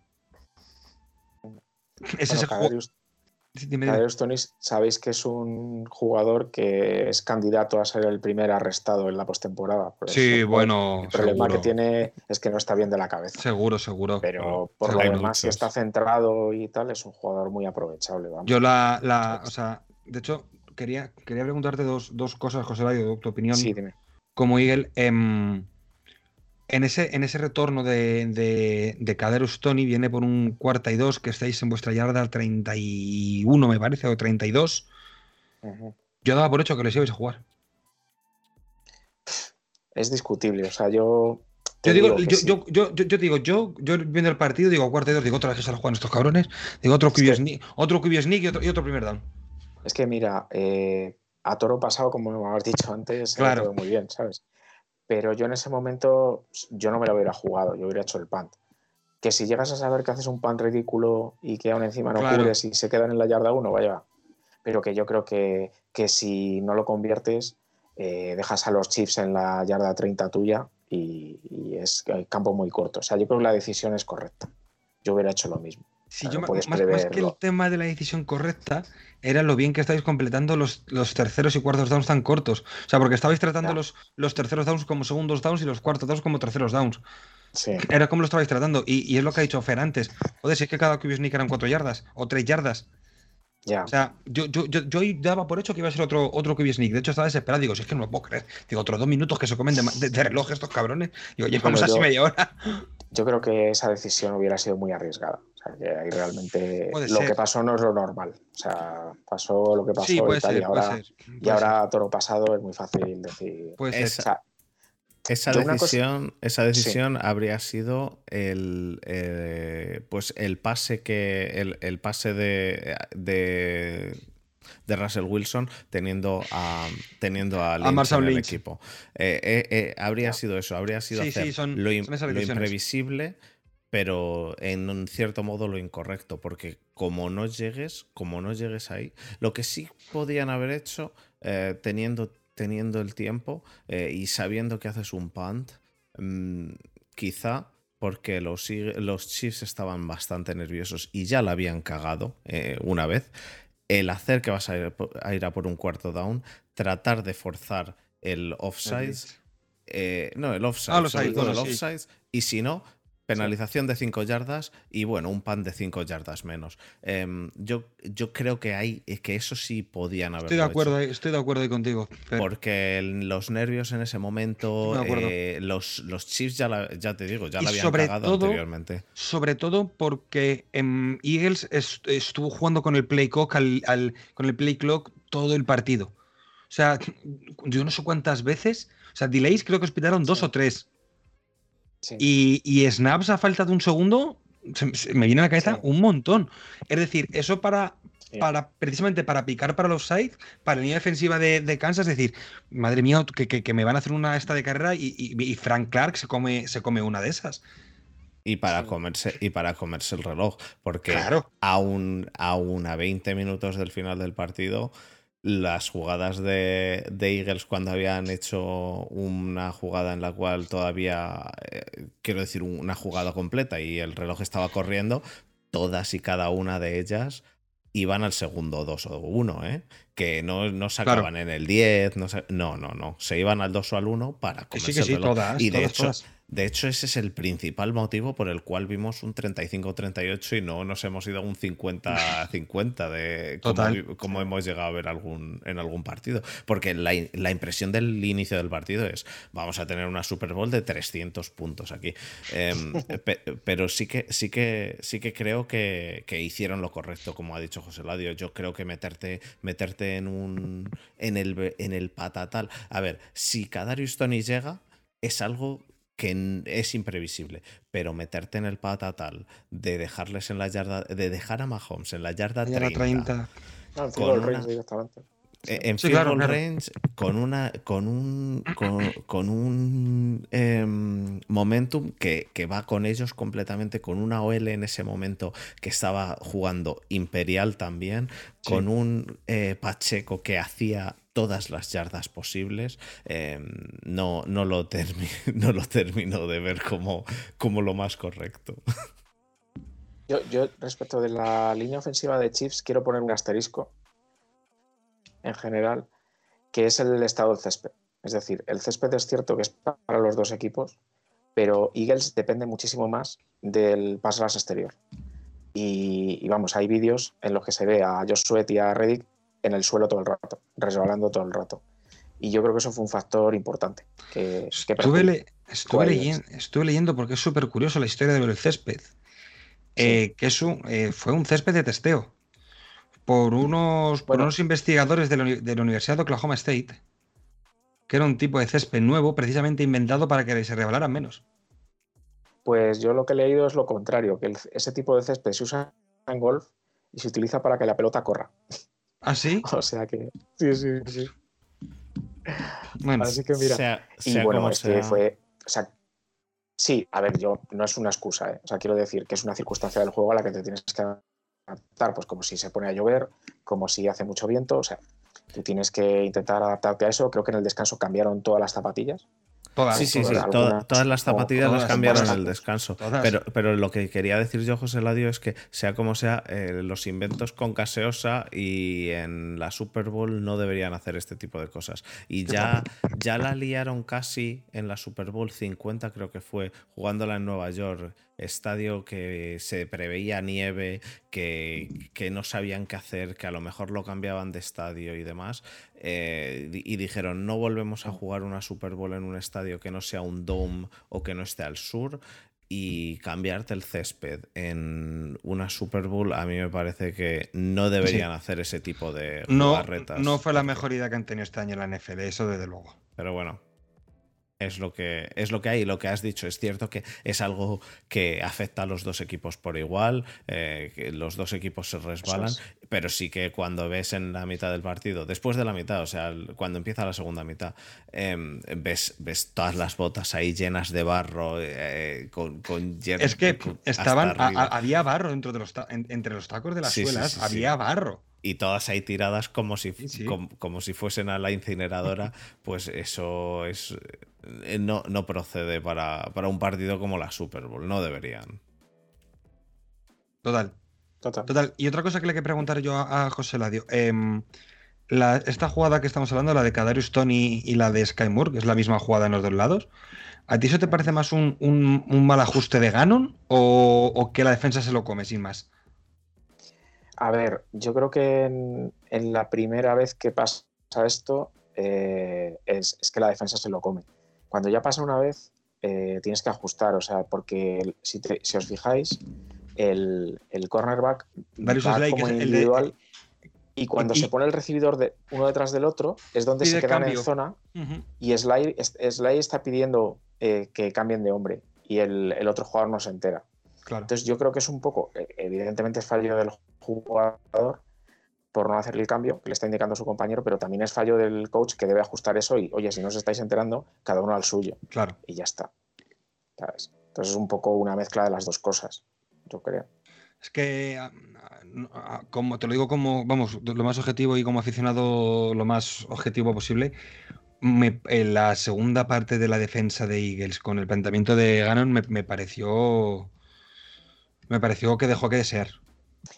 Es ese juego. Tony, sabéis que es un jugador que es candidato a ser el primer arrestado en la postemporada. Sí, bueno. El problema que tiene es que no está bien de la cabeza. Seguro, seguro. Pero por lo demás, si está centrado y tal, es un jugador muy aprovechable. Yo la, la, o sea, de hecho, quería, quería preguntarte dos, cosas, José Valle, tu opinión. Sí, dime. Como Eagle, em, en ese, en ese retorno de, de, de Caderus Tony viene por un cuarta y dos que estáis en vuestra yarda 31, me parece, o 32. Yo daba por hecho que les ibais a jugar. Es discutible. O sea, yo Yo digo, yo, yo, yo, digo, yo, yo viendo el partido, digo cuarto y dos, digo otra vez que se juegan estos cabrones, digo otro QB sneak, otro sneak y otro, y otro primer down. Es que mira, eh, a toro pasado, como me habéis dicho antes, claro. muy bien, ¿sabes? Pero yo en ese momento, yo no me lo hubiera jugado, yo hubiera hecho el punt. Que si llegas a saber que haces un punt ridículo y que aún encima no claro. cubres y se quedan en la yarda uno, vaya. Pero que yo creo que, que si no lo conviertes, eh, dejas a los Chiefs en la yarda 30 tuya y, y es campo muy corto. O sea, yo creo que la decisión es correcta. Yo hubiera hecho lo mismo. Sí, yo, más, que el tema de la decisión correcta, era lo bien que estáis completando los, los, terceros y cuartos downs tan cortos. O sea, porque estabais tratando los, los terceros downs como segundos downs y los cuartos downs como terceros downs. Sí. Era como lo estabais tratando. Y, y, es lo que ha dicho Fer antes. Joder, si es que cada QB sneak eran cuatro yardas o tres yardas. O sea, yo, yo, yo, yo, daba por hecho que iba a ser otro, otro QB sneak. De hecho, estaba desesperado. Digo, si es que no lo puedo creer. Digo, otros dos minutos que se comen de, de, reloj estos cabrones. Digo, oye, vamos así media hora. Yo creo que esa decisión hubiera sido muy arriesgada que ahí realmente lo que pasó no es lo normal. O sea, pasó lo que pasó y, tal, y, ahora, y ahora toro pasado es muy fácil decir. esa, esa decisión, esa decisión habría sido el, eh, pues el pase que. el, pase de, de, Russell Wilson teniendo a teniendo a, Lynch en el equipo. Eh, eh, habría sido eso, habría sido hacer lo, lo imprevisible pero en cierto modo lo incorrecto, porque como no llegues, como no llegues ahí, lo que sí podían haber hecho eh, teniendo, teniendo el tiempo eh, y sabiendo que haces un punt, mm, quizá porque los, los Chiefs estaban bastante nerviosos y ya la habían cagado eh, una vez, el hacer que vas a ir, a ir, a por un cuarto down, tratar de forzar el offside. no, el offside, ah, el offside, y si no, Penalización de 5 yardas y bueno, un pan de 5 yardas menos. Em, yo, yo creo que hay que eso sí podían haber. Estoy de acuerdo, estoy de acuerdo contigo. Porque los nervios en ese momento, eh, los, los Chiefs ya, ya te digo, ya la habían cagado anteriormente. Sobre todo porque en Eagles estuvo jugando con el play clock al, con el play clock todo el partido. O sea, yo no sé cuántas veces. O sea, delays creo que hospitaron dos o tres. Y, snaps a falta de un segundo, me viene a la cabeza un montón. Es decir, eso para, para precisamente para picar para los sides, para la línea defensiva de, Kansas, es decir, madre mía, que, me van a hacer una esta de carrera y, Frank Clark se come, se come una de esas. Y para, comerse, y para comerse el reloj, porque aún, aún a 20 minutos del final del partido, las jugadas de, Eagles cuando habían hecho una jugada en la cual todavía, eh, quiero decir, una jugada completa y el reloj estaba corriendo, todas y cada una de ellas iban al segundo 2 o 1, ¿eh? que no, no sacaban en el 10, no, no, no, no, se iban al 2 o al 1 para comerse el reloj. y de hecho, de hecho, ese es el principal motivo por el cual vimos un 35-38 y no nos hemos ido a un 50-50 de como, hemos llegado a ver algún, en algún partido. Porque la, impresión del inicio del partido es, vamos a tener una Super Bowl de 300 puntos aquí. Em, pero sí que, sí que, sí que creo que, hicieron lo correcto, como ha dicho José Ladio. Yo creo que meterte, meterte en, un, en, el, en el patatal. A ver, si Kadarius Tony llega, es algo que es imprevisible, pero meterte en el patatal de dejarles en la yarda, de dejar a Mahomes en la yarda 30, en field range con una con un con, un em, momentum que, va con ellos completamente con una OL en ese momento que estaba jugando Imperial también con un eh, Pacheco que hacía todas las yardas posibles em, no, no, lo no lo termino de ver como, como lo más correcto yo, yo respecto de la línea ofensiva de Chiefs quiero poner un asterisco en general, que es el estado del césped. Es decir, el césped es cierto que es para los dos equipos, pero Eagles depende muchísimo más del paso las exterior. Y, vamos, hay vídeos en los que se ve a Josh Sweat y a Reddick en el suelo todo el rato, resbalando todo el rato. Y yo creo que eso fue un factor importante. Que, estuve, estuve, leyendo, porque es súper curioso la historia del césped. Eh, que eh, fue un césped de testeo por unos, unos investigadores de la, Universidad de Oklahoma State, que era un tipo de césped nuevo, precisamente inventado para que se rebalaran menos. Pues yo lo que he leído es lo contrario, que ese tipo de césped se usa en golf y se utiliza para que la pelota corra. ¿Ah, sí? o sea que. Sí, sí, sí. Bueno, así que mira. y bueno, es que fue. O sea, sí, a ver, yo no es una excusa, ¿eh? O sea, quiero decir que es una circunstancia del juego a la que te tienes que adaptar, pues como si se pone a llover, como si hace mucho viento, o sea, tú tienes que intentar adaptarte a eso. Creo que en el descanso cambiaron todas las zapatillas sí, sí, sí. todas las zapatillas las cambiaron en el descanso. Pero, pero lo que quería decir yo, José Ladio, es que sea como sea, eh, los inventos con Caseosa y en la Super Bowl no deberían hacer este tipo de cosas. Y ya, ya la liaron casi en la Super Bowl 50, creo que fue, jugándola en Nueva York estadio que se preveía nieve, que, que, no sabían qué hacer, que a lo mejor lo cambiaban de estadio y demás, eh, y dijeron, no volvemos a jugar una Super Bowl en un estadio que no sea un dome o que no esté al sur, y cambiarte el césped en una Super Bowl, a mí me parece que no deberían hacer ese tipo de no, No fue la mejor idea que han tenido este año la NFL, eso desde luego. Pero bueno, es lo que es lo que hay lo que has dicho. Es cierto que es algo que afecta a los dos equipos por igual eh, que los dos equipos se resbalan pero sí que cuando ves en la mitad del partido después de la mitad o sea cuando empieza la segunda mitad em, ves ves todas las botas ahí llenas de barro eh, con, con es que estaban había barro dentro de los entre los tacos de las suelas había barro y todas ahí tiradas como si, como, si fuesen a la incineradora, pues eso es eh, no, no procede para, un partido como la Super Bowl, no deberían. Total. Total. Y otra cosa que le quiero preguntar yo a, José Ladio. Em, esta jugada que estamos hablando, la de Kadarius Tony y la de Sky Moore, que es la misma jugada en los dos lados, ¿a ti eso te parece más un, mal ajuste de Ganon o, o, que la defensa se lo come sin más? A ver, yo creo que en, la primera vez que pasa esto eh, es, que la defensa se lo come. Cuando ya pasa una vez, eh, tienes que ajustar, o sea, porque si, os fijáis, el, cornerback va como individual y cuando se pone el recibidor de uno detrás del otro es donde se quedan en zona y Sly, está pidiendo eh, que cambien de hombre y el, otro jugador no se entera. Entonces yo creo que es un poco, evidentemente es fallo del jugador por no hacerle el cambio que le está indicando su compañero, pero también es fallo del coach que debe ajustar eso y, oye, si no os estáis enterando, cada uno al suyo. Claro. Y ya está. Entonces es un poco una mezcla de las dos cosas, yo creo. Es que, ah, ah, como te lo digo como, vamos, lo más objetivo y como aficionado lo más objetivo posible, en la segunda parte de la defensa de Eagles con el planteamiento de Gannon me, me pareció me pareció que dejó que desear.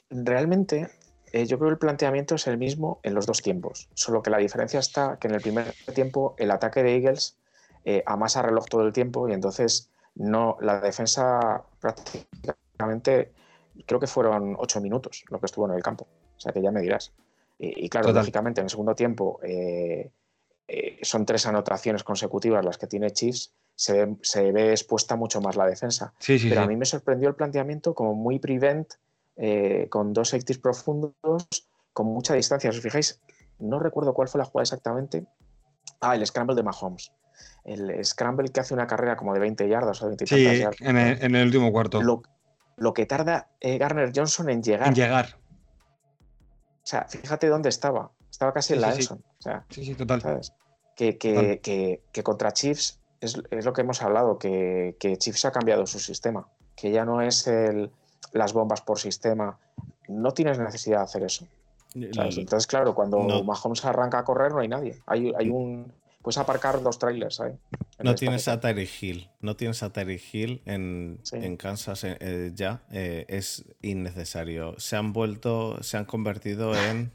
Realmente, eh, yo creo que el planteamiento es el mismo en los dos tiempos, solo que la diferencia está que en el primer tiempo el ataque de Eagles eh, amasa reloj todo el tiempo y entonces no la defensa prácticamente creo que fueron ocho minutos lo que estuvo en el campo, o sea que ya me dirás. Y, claro, lógicamente en el segundo tiempo eh, son tres anotaciones consecutivas las que tiene Chiefs, se ve, expuesta mucho más la defensa. Pero a mí me sorprendió el planteamiento como muy prevent eh, con dos safeties profundos, con mucha distancia. Si os fijáis, no recuerdo cuál fue la jugada exactamente. Ah, el scramble de Mahomes. El scramble que hace una carrera como de 20 yardas o 20 sí, En el, último cuarto. Lo, que tarda eh, Garner Johnson en llegar. En llegar. O sea, fíjate dónde estaba. Estaba casi en la sí, O sea, sí, sí, total. Que, que, que, contra Chiefs es, lo que hemos hablado, que, que Chiefs ha cambiado su sistema. Que ya no es el, las bombas por sistema. No tienes necesidad de hacer eso. Entonces, claro, cuando Mahomes arranca a correr no hay nadie. Hay, hay un... Puedes aparcar dos trailers ahí. No tienes a Terry Hill. No tienes a Terry Hill en, Kansas eh, eh, ya. Eh, es innecesario. Se han vuelto, se han convertido en...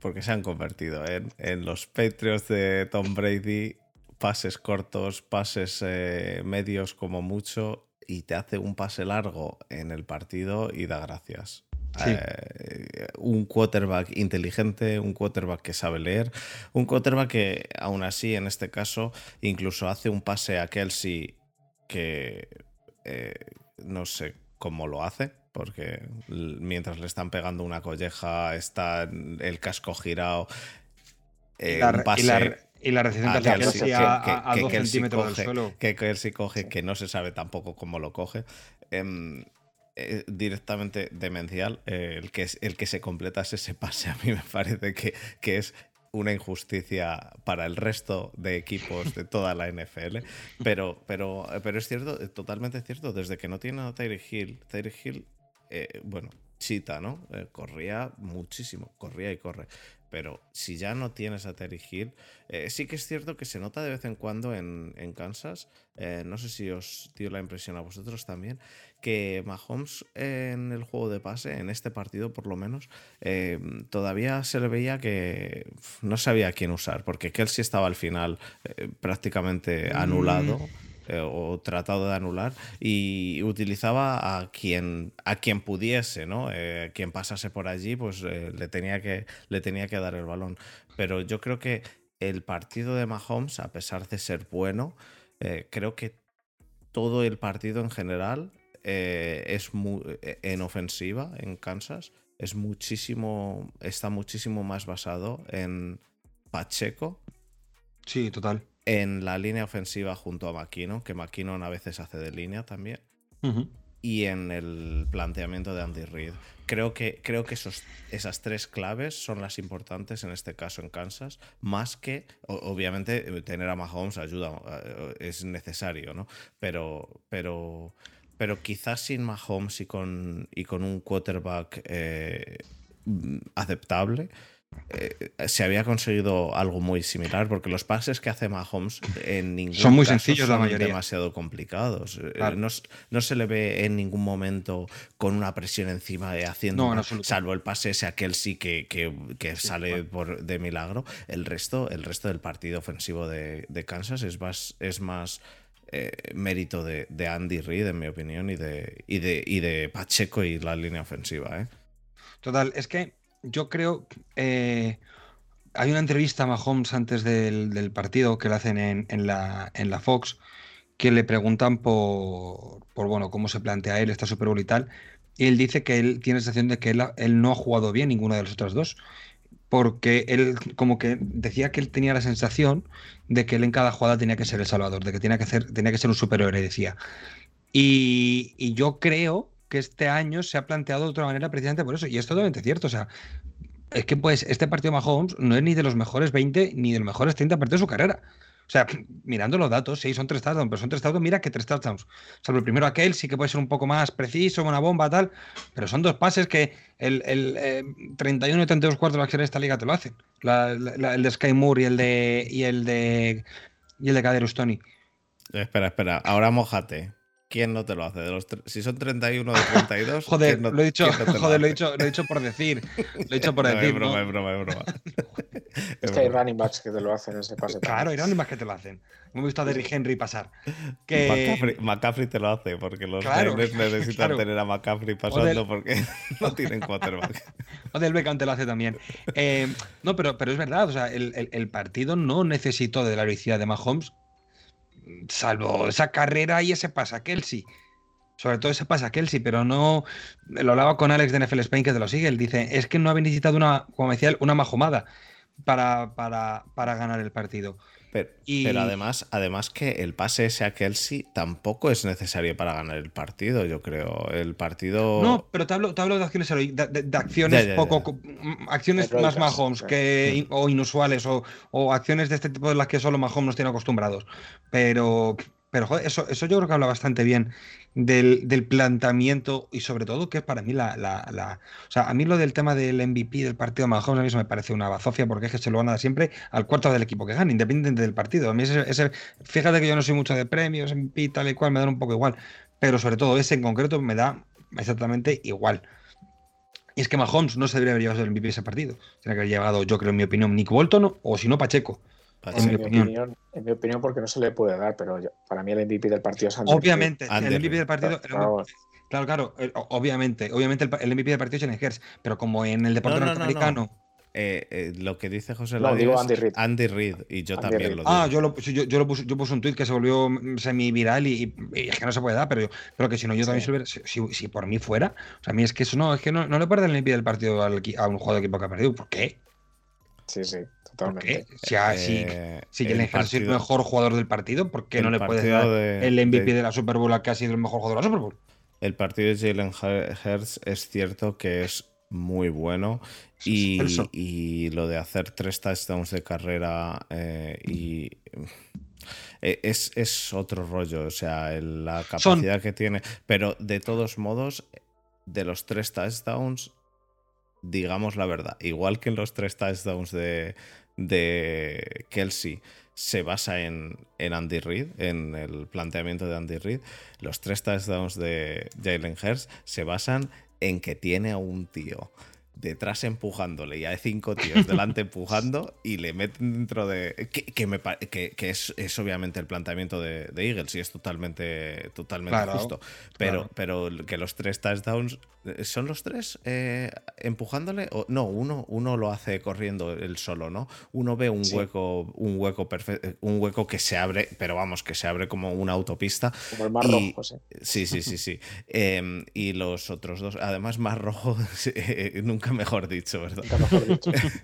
Porque se han convertido en, en los Patriots de Tom Brady. Pases cortos, pases medios como mucho y te hace un pase largo en el partido y da gracias. Eh, un quarterback inteligente, un quarterback que sabe leer, un quarterback que aún así en este caso incluso hace un pase a Kelsey que eh, no sé cómo lo hace, porque mientras le están pegando una colleja está el casco girado. Eh, y, Y la recepción que hace a, dos centímetros del suelo. Que Kelsey coge, que no se sabe tampoco cómo lo coge. Em, eh, directamente demencial. Eh, el, que, el que se completa ese pase a mí me parece que, que es una injusticia para el resto de equipos de toda la NFL, pero, pero, pero es cierto, totalmente cierto, desde que no tiene a Tyree Hill, Tyree Hill, eh, bueno, chita, ¿no? corría muchísimo, corría y corre, pero si ya no tienes a Terry Hill, eh, sí que es cierto que se nota de vez en cuando en, Kansas, eh, no sé si os dio la impresión a vosotros también, que Mahomes en el juego de pase, en este partido por lo menos, eh, todavía se le veía que no sabía a quién usar, porque Kelsey estaba al final prácticamente anulado. Mm. Eh, o tratado de anular y utilizaba a quien, a quien pudiese, ¿no? Eh, quien pasase por allí, pues eh, le, tenía que, le tenía que dar el balón. Pero yo creo que el partido de Mahomes, a pesar de ser bueno, creo que todo el partido en general es muy, en ofensiva en Kansas es muchísimo está muchísimo más basado en Pacheco sí total en la línea ofensiva junto a McKinnon, que McKinnon a veces hace de línea también, y en el planteamiento de Andy Reid. Creo que, creo que esos, esas tres claves son las importantes en este caso en Kansas, más que, obviamente, tener a Mahomes ayuda, eh, es necesario, ¿no? Pero, pero, pero quizás sin Mahomes y con, y con un quarterback eh, aceptable, eh, se había conseguido algo muy similar, porque los pases que hace Mahomes en ningún son muy sencillos la mayoría. demasiado complicados. Eh, no, se le ve en ningún momento con una presión encima de haciendo, salvo el pase ese aquel sí que, que, sale por, de milagro. El resto, el resto del partido ofensivo de, Kansas es más, es más eh, mérito de, Andy Reid, en mi opinión, y de, y de, y de Pacheco y la línea ofensiva. Total, es que yo creo. Eh, hay una entrevista a Mahomes antes del, partido que le hacen en, la, en la Fox que le preguntan por, por bueno, cómo se plantea él esta Super Bowl y tal. Y él dice que él tiene la sensación de que él, no ha jugado bien ninguna de las otras dos. Porque él, como que decía que él tenía la sensación de que él en cada jugada tenía que ser el salvador, de que tenía que, hacer, tenía que ser un superhéroe, decía. Y, y yo creo que este año se ha planteado de otra manera precisamente por eso. Y es totalmente cierto. O sea, es que pues este partido de Mahomes no es ni de los mejores 20 ni de los mejores 30 partidos de su carrera. O sea, mirando los datos, sí, son tres touchdowns, pero son tres touchdowns, mira que tres touchdowns. Salvo el primero aquel, sí que puede ser un poco más preciso, una bomba, tal, pero son dos pases que el, el 31 eh, y 32 cuartos de esta liga te lo hacen. el de Sky Moore y el de y el de y el de. Espera, espera, ahora mojate. ¿Quién no te lo hace? De los si son 31 de 32. joder, lo, he dicho, joder lo, he dicho, lo he dicho por decir. Lo he dicho por decir. es broma, es broma, es broma. es que hay running backs que te lo hacen ese pase. Claro, hay running backs que te lo hacen. Me he visto a Derrick Henry pasar. Que... McCaffrey, te lo hace porque los claro, necesitan tener a McCaffrey pasando porque no tienen quarterback. O del Beckham te lo hace también. Eh, no, pero, pero es verdad. O sea, el, el, el partido no necesitó de la heroicidad de Mahomes salvo esa carrera y ese pasa Kelsey. Sobre todo ese pasa Kelsey, pero no. Lo hablaba con Alex de NFL Spain que te lo sigue. Él dice: Es que no había necesitado una, como decía, una majomada para, para, para ganar el partido. Pero, además, además que el pase ese a Kelsey tampoco es necesario para ganar el partido, yo creo. El partido. No, pero te hablo, de acciones de, acciones poco. acciones más Mahomes que, o inusuales, o, o, acciones de este tipo de las que solo Mahomes nos tiene acostumbrados. Pero pero eso, eso yo creo que habla bastante bien del, del planteamiento y sobre todo que es para mí la, la, O sea, a mí lo del tema del MVP del partido de Mahomes a mí eso me parece una bazofia porque es que se lo van a dar siempre al cuarto del equipo que gane, independiente del partido. A mí ese, fíjate que yo no soy mucho de premios, MVP tal y cual, me dan un poco igual. Pero sobre todo ese en concreto me da exactamente igual. Y es que Mahomes no se debería haber llevado el MVP ese partido. Tiene que haber llevado, yo creo, en mi opinión, Nick Bolton o si no, Pacheco. En mi, opinión. en mi, opinión, porque no se le puede dar, pero para mí el MVP del partido es Andy Obviamente, el MVP del partido. Claro, claro, obviamente, obviamente el MVP del partido es Gers, pero como en el deporte norteamericano. Eh, eh, lo que dice José lo digo Andy Reid. Andy Reid y yo también lo ah, digo. Ah, yo, lo, yo, yo, lo puse, yo puse un tweet que se volvió semi-viral y, es que no se puede dar, pero, pero que si no, yo también si, hubiera, si, si, por mí fuera, o sea, a mí es que eso no, es que no, no le puede dar el MVP del partido al, a un jugador de equipo que ha perdido. ¿Por qué? Sí, sí, totalmente. Si, eh, si, Jalen Hurts es el mejor jugador del partido, ¿por qué no le puedes dar el MVP de, la Super Bowl que ha sido el mejor jugador de la Super Bowl? El partido de Jalen Hurts es cierto que es muy bueno y, y, lo de hacer tres touchdowns de carrera eh, y eh, es, es, otro rollo, o sea, la capacidad que tiene, pero de todos modos, de los tres touchdowns, digamos la verdad, igual que en los tres touchdowns de, de Kelsey se basa en, en, Andy Reid, en el planteamiento de Andy Reid, los tres touchdowns de Jalen Hurts se basan en que tiene a un tío detrás empujándole y hay cinco tíos delante empujando y le meten dentro de. Que, me, que, que es, es, obviamente el planteamiento de, de, Eagles y es totalmente, totalmente justo. Pero, pero que los tres touchdowns. Eh, ¿Son los tres eh, empujándole? O, no, uno, uno lo hace corriendo él solo, ¿no? Uno ve un hueco, un hueco perfecto, un hueco que se abre, pero vamos, que se abre como una autopista. Como el mar rojo, sí. Sí, sí, sí, sí. Em, y los otros dos, además, mar rojo, eh, nunca mejor dicho, ¿verdad?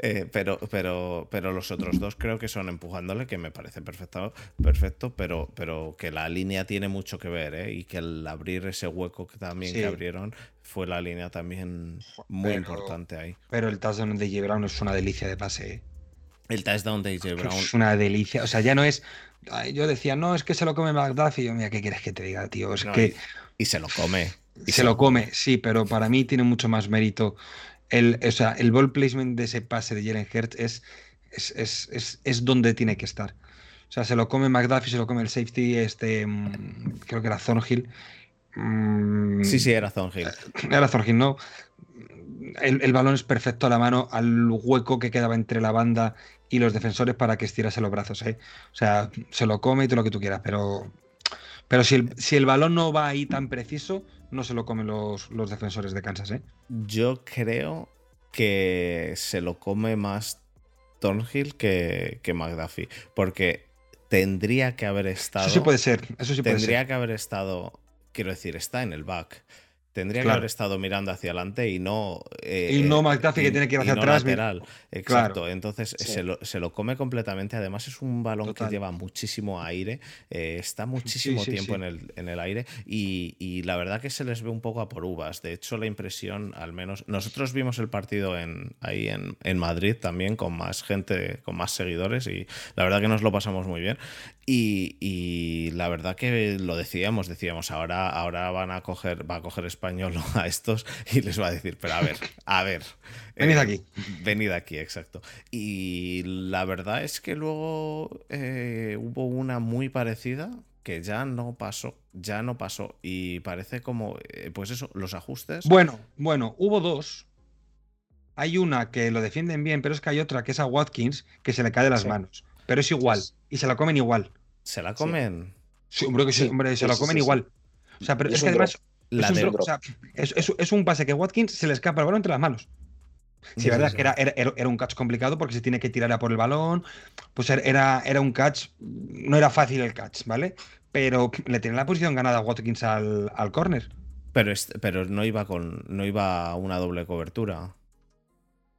Eh, pero, pero, pero los otros dos creo que son empujándole, que me parece perfecto, perfecto pero, pero que la línea tiene mucho que ver, ¿eh? Y que al abrir ese hueco que también que abrieron fue la línea también muy importante ahí. Pero el touchdown de J. Brown es una delicia de pase, ¿eh? El touchdown de J. Brown. Es una delicia. O sea, ya no es. Yo decía, no, es que se lo come McDuffie. Y yo, mira, ¿qué quieres que te diga, tío? Es que. Y, se lo come. Y se, lo come, sí, pero para mí tiene mucho más mérito el, o sea, el ball placement de ese pase de Jalen Hurts es, es, es, donde tiene que estar. O sea, se lo come McDuffie, se lo come el safety, este, mm, creo que era Thornhill. Mm, sí, sí, era Thornhill. Era Thornhill, ¿no? El, balón es perfecto a la mano, al hueco que quedaba entre la banda y los defensores para que estirase los brazos. ¿eh? O sea, se lo come y todo lo que tú quieras, pero, pero si, el, si el balón no va ahí tan preciso, no se lo comen los, los defensores de Kansas, ¿eh? Yo creo que se lo come más Thornhill que, que McDuffie. Porque tendría que haber estado. Eso sí puede ser. Eso sí tendría que haber estado. Quiero decir, está en el back. Tendría que haber estado mirando hacia adelante y no. Eh, y no McDuffie que tiene que ir hacia atrás. Lateral. Exacto. Entonces se, lo, come completamente. Además, es un balón que lleva muchísimo aire. Eh, está muchísimo tiempo en el, en, el, aire. Y, la verdad que se les ve un poco a por uvas. De hecho, la impresión, al menos. Nosotros vimos el partido en, ahí en, en Madrid también, con más gente, con más seguidores. Y la verdad que nos lo pasamos muy bien. Y, la verdad que lo decíamos, decíamos, ahora, ahora van a coger, va a coger español a estos y les va a decir, pero a ver, a ver. venid eh, aquí. Venid aquí, exacto. Y la verdad es que luego eh, hubo una muy parecida que ya no pasó, ya no pasó. Y parece como, eh, pues eso, los ajustes. Bueno, bueno, hubo dos. Hay una que lo defienden bien, pero es que hay otra que es a Watkins que se le cae de las manos. Pero es igual. Y se la comen igual. ¿Se la comen? Sí, hombre, que sí, hombre, se la comen igual. O sea, pero es, que además. Es, un, pase que Watkins se le escapa el balón entre las manos. Sí, la verdad es que era, era, un catch complicado porque se tiene que tirar a por el balón. Pues era, era un catch. No era fácil el catch, ¿vale? Pero le tenía la posición ganada a Watkins al, al corner. Pero, pero no iba con. no iba a una doble cobertura.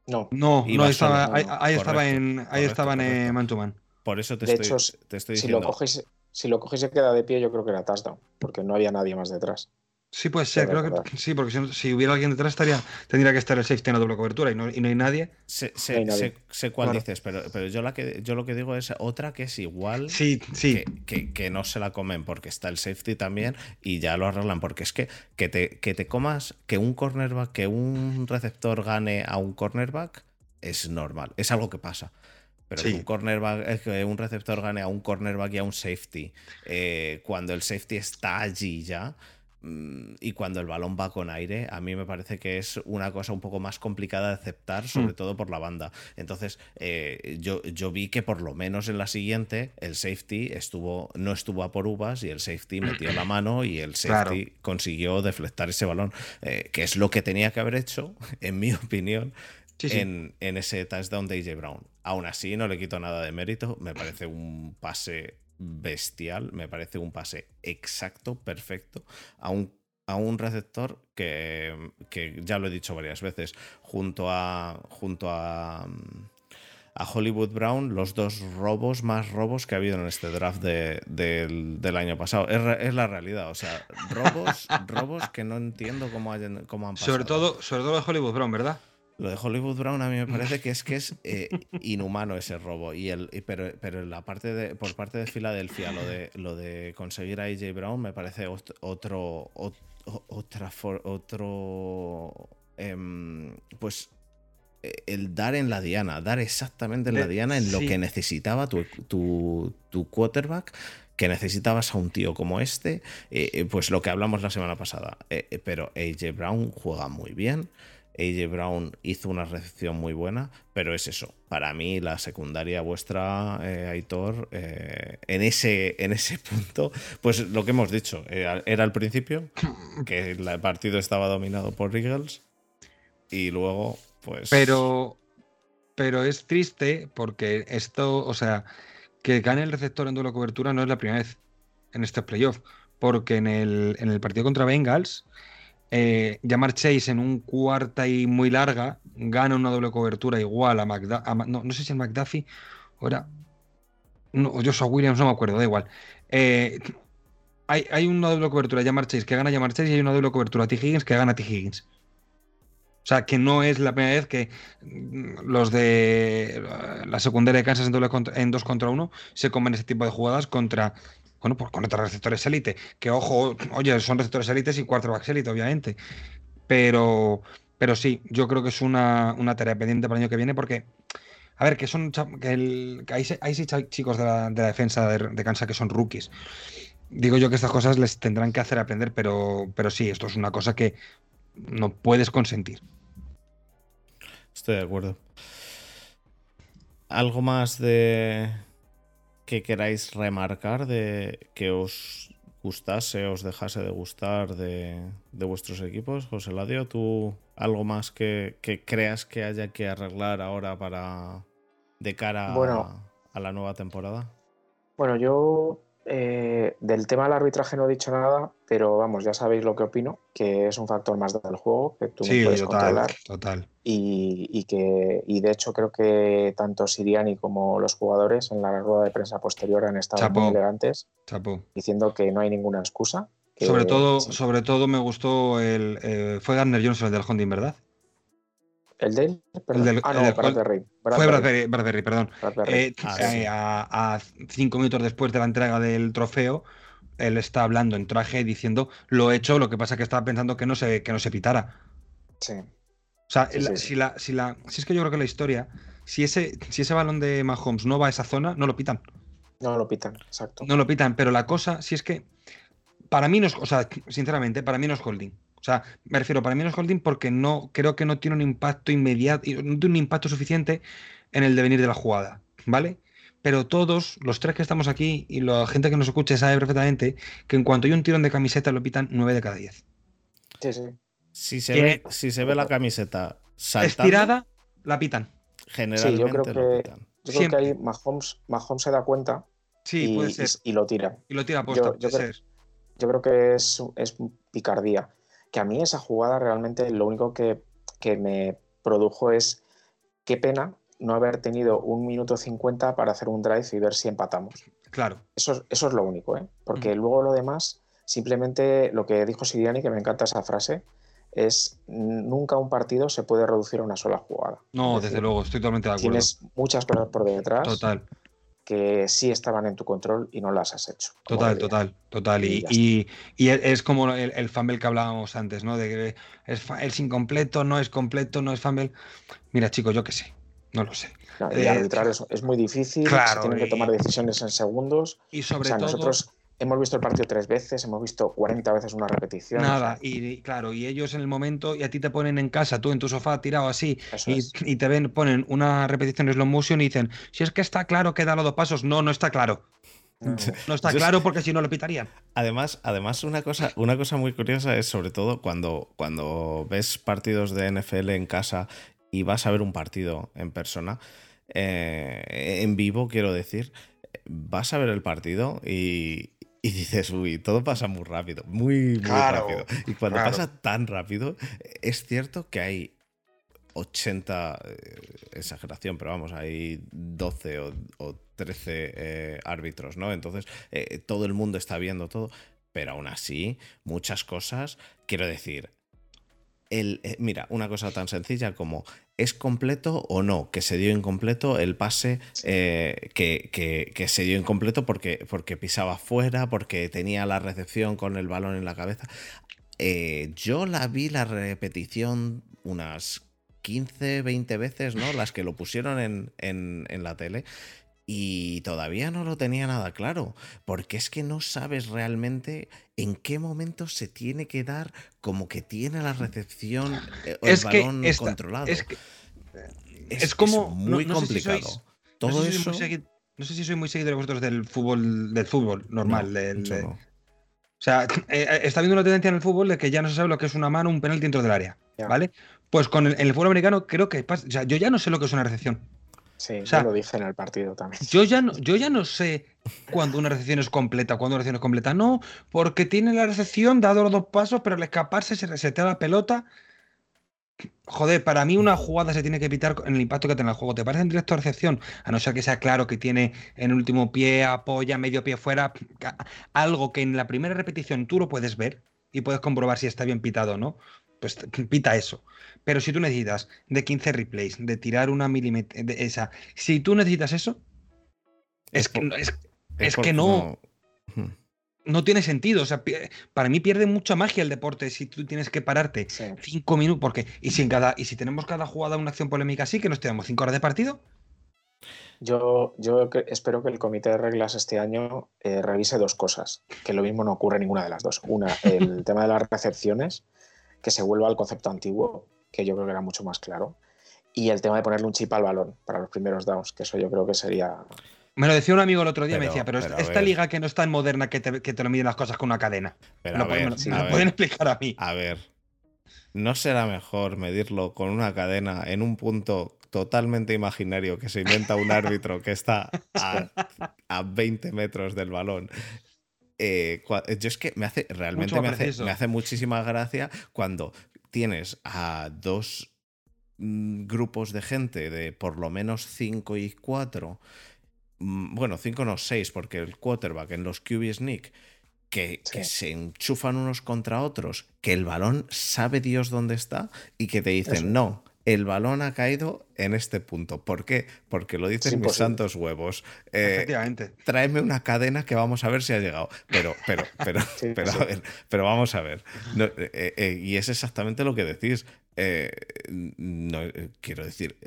No. No, no estaba, ahí, estaba en, ahí estaban en man to man. Por eso te, estoy, te estoy diciendo. Si lo, coges, si lo coges y se queda de pie, yo creo que era touchdown, porque no había nadie más detrás. Sí, puede ser, creo que sí, porque si, hubiera alguien detrás estaría, tendría que estar el safety en la doble cobertura y no, y no hay nadie. Sé, cuál dices, pero, pero yo, la que, yo lo que digo es otra que es igual sí, sí. Que, que, no se la comen porque está el safety también y ya lo arreglan. Porque es que, que, te, que te comas, que un cornerback, que un receptor gane a un cornerback es normal, es algo que pasa. Pero que un cornerback, que un receptor gane a un cornerback y a un safety, eh, cuando el safety está allí ya, y cuando el balón va con aire, a mí me parece que es una cosa un poco más complicada de aceptar, sobre hmm. todo por la banda. Entonces, eh, yo, yo vi que por lo menos en la siguiente, el safety estuvo, no estuvo a por uvas y el safety metió la mano y el safety consiguió deflectar ese balón, eh, que es lo que tenía que haber hecho, en mi opinión, En, en, ese touchdown de AJ Brown. Aún así, no le quito nada de mérito. Me parece un pase bestial, me parece un pase exacto, perfecto, a un, a un receptor que, que, ya lo he dicho varias veces, junto a, junto a, a Hollywood Brown los dos robos más robos que ha habido en este draft del, año pasado. Es, la realidad, o sea, robos, robos que no entiendo cómo, cómo han pasado. Sobre todo, sobre todo de Hollywood Brown, ¿verdad? Lo de Hollywood Brown a mí me parece que es que es eh, inhumano ese robo. Y el, pero, pero la parte de, por parte de Filadelfia, lo de, lo de conseguir a AJ Brown me parece otro, otro, otra, otro em, pues eh, el dar en la diana, dar exactamente en la diana en lo que necesitaba tu, tu, quarterback, que necesitabas a un tío como este, eh, pues lo que hablamos la semana pasada. pero AJ Brown juega muy bien. AJ Brown hizo una recepción muy buena, pero es eso. Para mí, la secundaria vuestra, eh, Aitor, eh, en, ese, en ese punto, pues lo que hemos dicho, eh, era al principio, que el partido estaba dominado por Eagles, y luego, pues. Pero, pero es triste porque esto, o sea, que gane el receptor en doble cobertura no es la primera vez en este playoff, porque en el, en el partido contra Bengals eh, Jamar Chase en un cuarta y muy larga gana una doble cobertura igual a, McDuffie. no, sé si es McDuffie o era. No, Joshua Williams, no me acuerdo, da igual. Eh, hay, una doble cobertura de Jamar Chase que gana Jamar Chase y hay una doble cobertura a T. Higgins que gana T. Higgins. O sea, que no es la primera vez que los de la secundaria de Kansas en, doble en dos contra uno se comen ese tipo de jugadas contra bueno, pues con otros receptores élite. Que ojo, oye, son receptores élites y quarterbacks élite, obviamente. Pero, pero sí, yo creo que es una, tarea pendiente para el año que viene porque. A ver, que son que, el, hay, seis chicos de la, defensa de, Kansas que son rookies. Digo yo que estas cosas les tendrán que hacer aprender, pero, pero sí, esto es una cosa que no puedes consentir. Estoy de acuerdo. ¿Algo más de, que queráis remarcar de que os gustase, os dejase de gustar de, vuestros equipos? José Ladio, ¿tú algo más que, creas que haya que arreglar ahora para de cara a la nueva temporada? Bueno, yo eh, del tema del arbitraje no he dicho nada, pero vamos, ya sabéis lo que opino, que es un factor más del juego que tú no puedes total, controlar. Total. Y, que, y de hecho creo que tanto Siriani como los jugadores en la rueda de prensa posterior han estado muy elegantes, diciendo que no hay ninguna excusa. sobre, todo, sobre todo me gustó el. Eh, fue Garner Johnson el del Honda, ¿verdad? ¿El del? ah, no, Bradbury. Fue Bradbury, perdón. Eh, ah, eh, a, cinco minutos después de la entrega del trofeo, él está hablando en traje diciendo lo he hecho, lo que pasa es que estaba pensando que no se, que no se pitara. Sí. O sea, Si, la, si, la, si es que yo creo que la historia, si ese, si ese balón de Mahomes no va a esa zona, no lo pitan. No lo pitan, exacto. No lo pitan, pero la cosa, si es que para mí no es, o sea, sinceramente, para mí no es holding. O sea, me refiero, para mí no es holding porque no creo que no tiene un impacto inmediato, no tiene un impacto suficiente en el devenir de la jugada, ¿vale? Pero todos, los tres que estamos aquí y la gente que nos escuche sabe perfectamente que en cuanto hay un tirón de camiseta lo pitan 9 de cada 10. Sí, sí. Si se, ve, si se ve la camiseta estirada, la pitan. Generalmente sí, yo creo que, yo creo que ahí Mahomes, se da cuenta sí, y, puede ser. Y, lo tira. Y lo tira a yo, yo, creo, yo creo que es, es picardía que a mí esa jugada realmente lo único que, me produjo es qué pena no haber tenido un minuto 50 para hacer un drive y ver si empatamos. Claro. Eso, eso es lo único, ¿eh? porque luego lo demás, simplemente lo que dijo Siriani, que me encanta esa frase, es nunca un partido se puede reducir a una sola jugada. No, desde luego, estoy totalmente de acuerdo. Tienes muchas cosas por detrás. Total que sí estaban en tu control y no las has hecho. Total, total, total. Y, es como el, el, fumble que hablábamos antes, ¿no? De que es, es incompleto, no es completo, no es fumble. Mira, chicos, yo qué sé, no lo sé. y eh, arbitrar eso es muy difícil, se tienen que tomar decisiones en segundos. Y sobre todo... Nosotros hemos visto el partido tres veces, hemos visto 40 veces una repetición. Nada, y claro, y ellos en el momento, y a ti te ponen en casa, tú en tu sofá tirado así, y, te ven, ponen una repetición en slow motion y dicen, si es que está claro que da los dos pasos, no, no está claro. No, está claro porque si no lo pitarían. Además, además una, cosa, una cosa muy curiosa es sobre todo cuando, cuando ves partidos de NFL en casa y vas a ver un partido en persona, eh, en vivo quiero decir, vas a ver el partido y, y dices, uy, todo pasa muy rápido, muy, muy rápido. Y cuando pasa tan rápido, es cierto que hay 80, eh, exageración, pero vamos, hay 12 o, 13 eh, árbitros, ¿no? Entonces, eh, todo el mundo está viendo todo, pero aún así, muchas cosas, quiero decir, el, mira, una cosa tan sencilla como ¿es completo o no? Que se dio incompleto el pase que, que, se dio incompleto porque, porque pisaba fuera, porque tenía la recepción con el balón en la cabeza. yo la vi la repetición unas 15, 20 veces, ¿no? Las que lo pusieron en, la tele. Y todavía no lo tenía nada claro, porque es que no sabes realmente en qué momento se tiene que dar como que tiene la recepción eh, o el balón controlado. Es, es, como muy complicado. Todo eso. no sé si soy muy seguidor vosotros del fútbol, del fútbol normal. o sea, eh, eh, está habiendo una tendencia en el fútbol de que ya no se sabe lo que es una mano, un penalti dentro del área. ¿Vale? Pues con el, en el fútbol americano creo que pasa. O sea, yo ya no sé lo que es una recepción. Sí, o lo dije en el partido también. Yo ya no, yo ya no sé cuándo una recepción es completa, cuándo una recepción es completa. No, porque tiene la recepción, dado los dos pasos, pero al escaparse se resetea la pelota. Joder, para mí una jugada se tiene que evitar en el impacto que tiene el juego. ¿Te parece en directo de recepción? A no ser que sea claro que tiene en el último pie, apoya, medio pie fuera. Algo que en la primera repetición tú lo puedes ver y puedes comprobar si está bien pitado o no pues pita eso. Pero si tú necesitas de 15 replays, de tirar una milímetro, de esa, si tú necesitas eso, es, que, es, que no, no tiene sentido. O sea, para mí pierde mucha magia el deporte si tú tienes que pararte cinco minutos, porque y si, cada, y si tenemos cada jugada una acción polémica así, que nos tenemos cinco horas de partido. Yo, yo espero que el comité de reglas este año eh, revise dos cosas, que lo mismo no ocurre ninguna de las dos. Una, el tema de las recepciones, que se vuelva al concepto antiguo, que yo creo que era mucho más claro. Y el tema de ponerle un chip al balón para los primeros downs, que eso yo creo que sería. Me lo decía un amigo el otro día, me decía, pero, esta liga que no es tan moderna que te, lo miden las cosas con una cadena. Pero no, pueden, pueden explicar a mí. A ver, ¿no será mejor medirlo con una cadena en un punto totalmente imaginario que se inventa un árbitro que está a, a 20 metros del balón eh, yo es que me hace, realmente me hace, muchísima gracia cuando tienes a dos mm, grupos de gente de por lo menos 5 y 4, mm, bueno, 5 no 6, porque el quarterback en los QB sneak, que, que, se enchufan unos contra otros, que el balón sabe Dios dónde está y que te dicen, no, el balón ha caído en este punto. ¿Por qué? Porque lo dicen mis santos huevos. Eh, Efectivamente. Tráeme una cadena que vamos a ver si ha llegado. Pero, pero, pero, pero, a ver, pero vamos a ver. Eh, eh, y es exactamente lo que decís. no, quiero decir,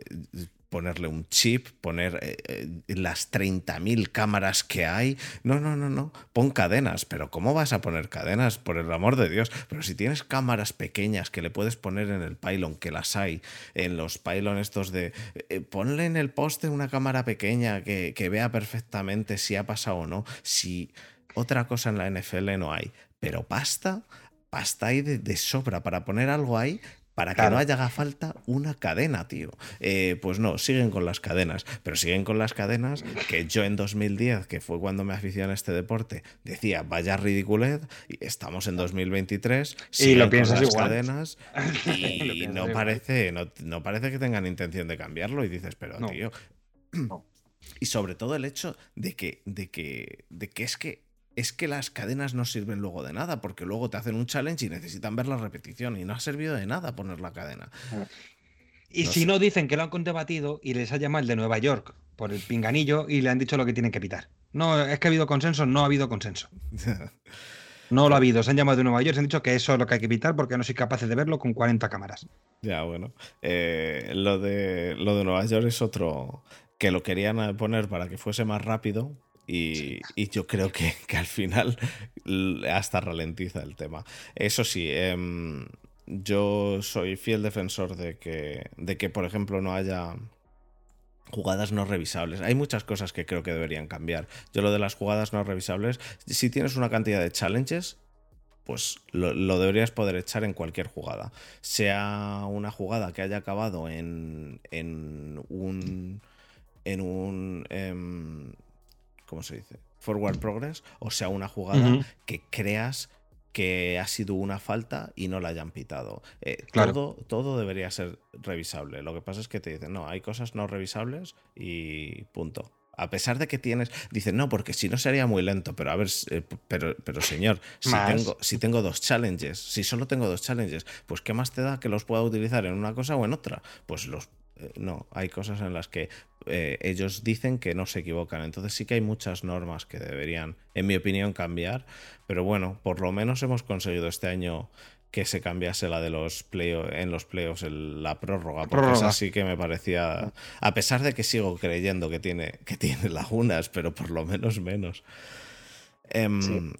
ponerle un chip, poner eh, eh, las 30.000 cámaras que hay. No, no, no, no. Pon cadenas. Pero ¿cómo vas a poner cadenas? Por el amor de Dios. Pero si tienes cámaras pequeñas que le puedes poner en el pylon, que las hay, en los pylon estos de... Eh, ponle en el poste una cámara pequeña que, vea perfectamente si ha pasado o no. Si otra cosa en la NFL no hay. Pero pasta pasta hay de, sobra para poner algo ahí para que no haya falta una cadena, tío. Eh, pues no, siguen con las cadenas, pero siguen con las cadenas que yo en 2010, que fue cuando me aficioné a este deporte, decía, vaya ridiculez, y estamos en 2023, y lo piensas con las cadenas y no parece, no, parece que tengan intención de cambiarlo y dices, pero tío... Y sobre todo el hecho de que, de que, de que es que es que las cadenas no sirven luego de nada, porque luego te hacen un challenge y necesitan ver la repetición y no ha servido de nada poner la cadena. Y si no dicen que lo han debatido y les ha llamado el de Nueva York por el pinganillo y le han dicho lo que tienen que evitar. No, es que ha habido consenso, no ha habido consenso. No lo ha habido, se han llamado de Nueva York, se han dicho que eso es lo que hay que evitar porque no soy capaz de verlo con 40 cámaras. Ya, bueno. Eh, lo, de, lo de Nueva York es otro que lo querían poner para que fuese más rápido, y, yo creo que, al final hasta ralentiza el tema. Eso sí, em, yo soy fiel defensor de que, de que, por ejemplo, no haya jugadas no revisables. Hay muchas cosas que creo que deberían cambiar. Yo lo de las jugadas no revisables, si tienes una cantidad de challenges, pues lo, deberías poder echar en cualquier jugada. Sea una jugada que haya acabado en, en un... En un em, ¿cómo se dice? Forward progress, o sea, una jugada que creas que ha sido una falta y no la hayan pitado. Eh, todo, todo debería ser revisable. Lo que pasa es que te dicen, no, hay cosas no revisables y punto. A pesar de que tienes, dicen, no, porque si no sería muy lento, pero a ver, eh, pero, pero señor, si tengo, si tengo dos challenges, si solo tengo dos challenges, pues ¿qué más te da que los pueda utilizar en una cosa o en otra? Pues los no, hay cosas en las que eh, ellos dicen que no se equivocan. Entonces sí que hay muchas normas que deberían, en mi opinión, cambiar. Pero bueno, por lo menos hemos conseguido este año que se cambiase la de los en los playoffs la prórroga, porque esa sí que me parecía, a pesar de que sigo creyendo que tiene, que tiene lagunas, pero por lo menos menos. Em,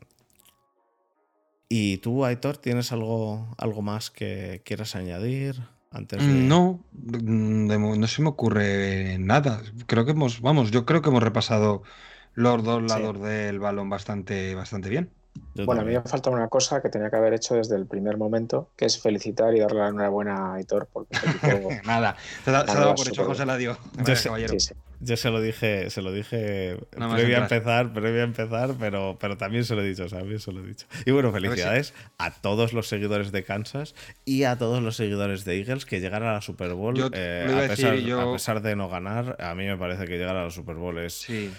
¿Y tú, Aitor, tienes algo, algo más que quieras añadir? Mm, no, mm, no se me ocurre nada. Creo que hemos, vamos, yo creo que hemos repasado los dos lados del balón bastante, bastante bien bueno, a mí me falta una cosa que tenía que haber hecho desde el primer momento, que es felicitar y darle la enhorabuena a Aitor. Porque Nada, se, ha dado por hecho, José la dio. Yo, se lo dije, se lo dije previo a empezar, previo a empezar, pero, pero también se lo he dicho, ¿sabes? Se lo he dicho. Y bueno, felicidades a todos los seguidores de Kansas y a todos los seguidores de Eagles que llegar a la Super Bowl, eh, a, pesar, a, pesar, de no ganar, a mí me parece que llegar a la Super Bowl es... Sí.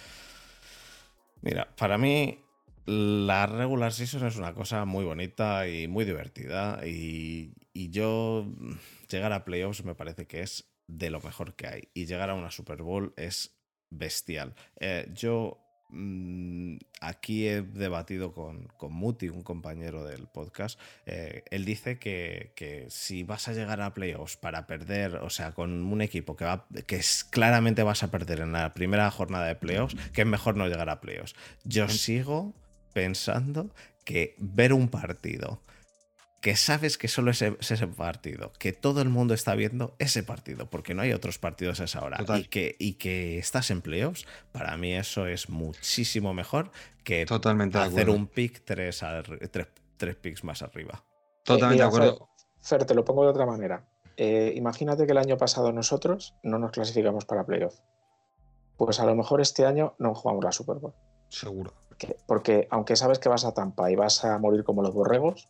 Mira, para mí la regular season es una cosa muy bonita y muy divertida. Y, yo mm, llegar a playoffs me parece que es de lo mejor que hay. Y llegar a una Super Bowl es bestial. Eh, yo mm, aquí he debatido con, con, Muti, un compañero del podcast. Eh, él dice que, que, si vas a llegar a playoffs para perder, o sea, con un equipo que, va, que es, claramente vas a perder en la primera jornada de playoffs, que es mejor no llegar a playoffs. Yo sigo pensando que ver un partido que sabes que solo es ese, partido, que todo el mundo está viendo ese partido, porque no hay otros partidos a esa hora, y que, y que estás en playoffs, para mí eso es muchísimo mejor que Totalmente hacer un pick tres, tres, picks más arriba. Totalmente de acuerdo. Fer, te lo pongo de otra manera. Eh, imagínate que el año pasado nosotros no nos clasificamos para playoffs. Pues a lo mejor este año no jugamos la Super Bowl. Seguro porque aunque sabes que vas a Tampa y vas a morir como los borregos,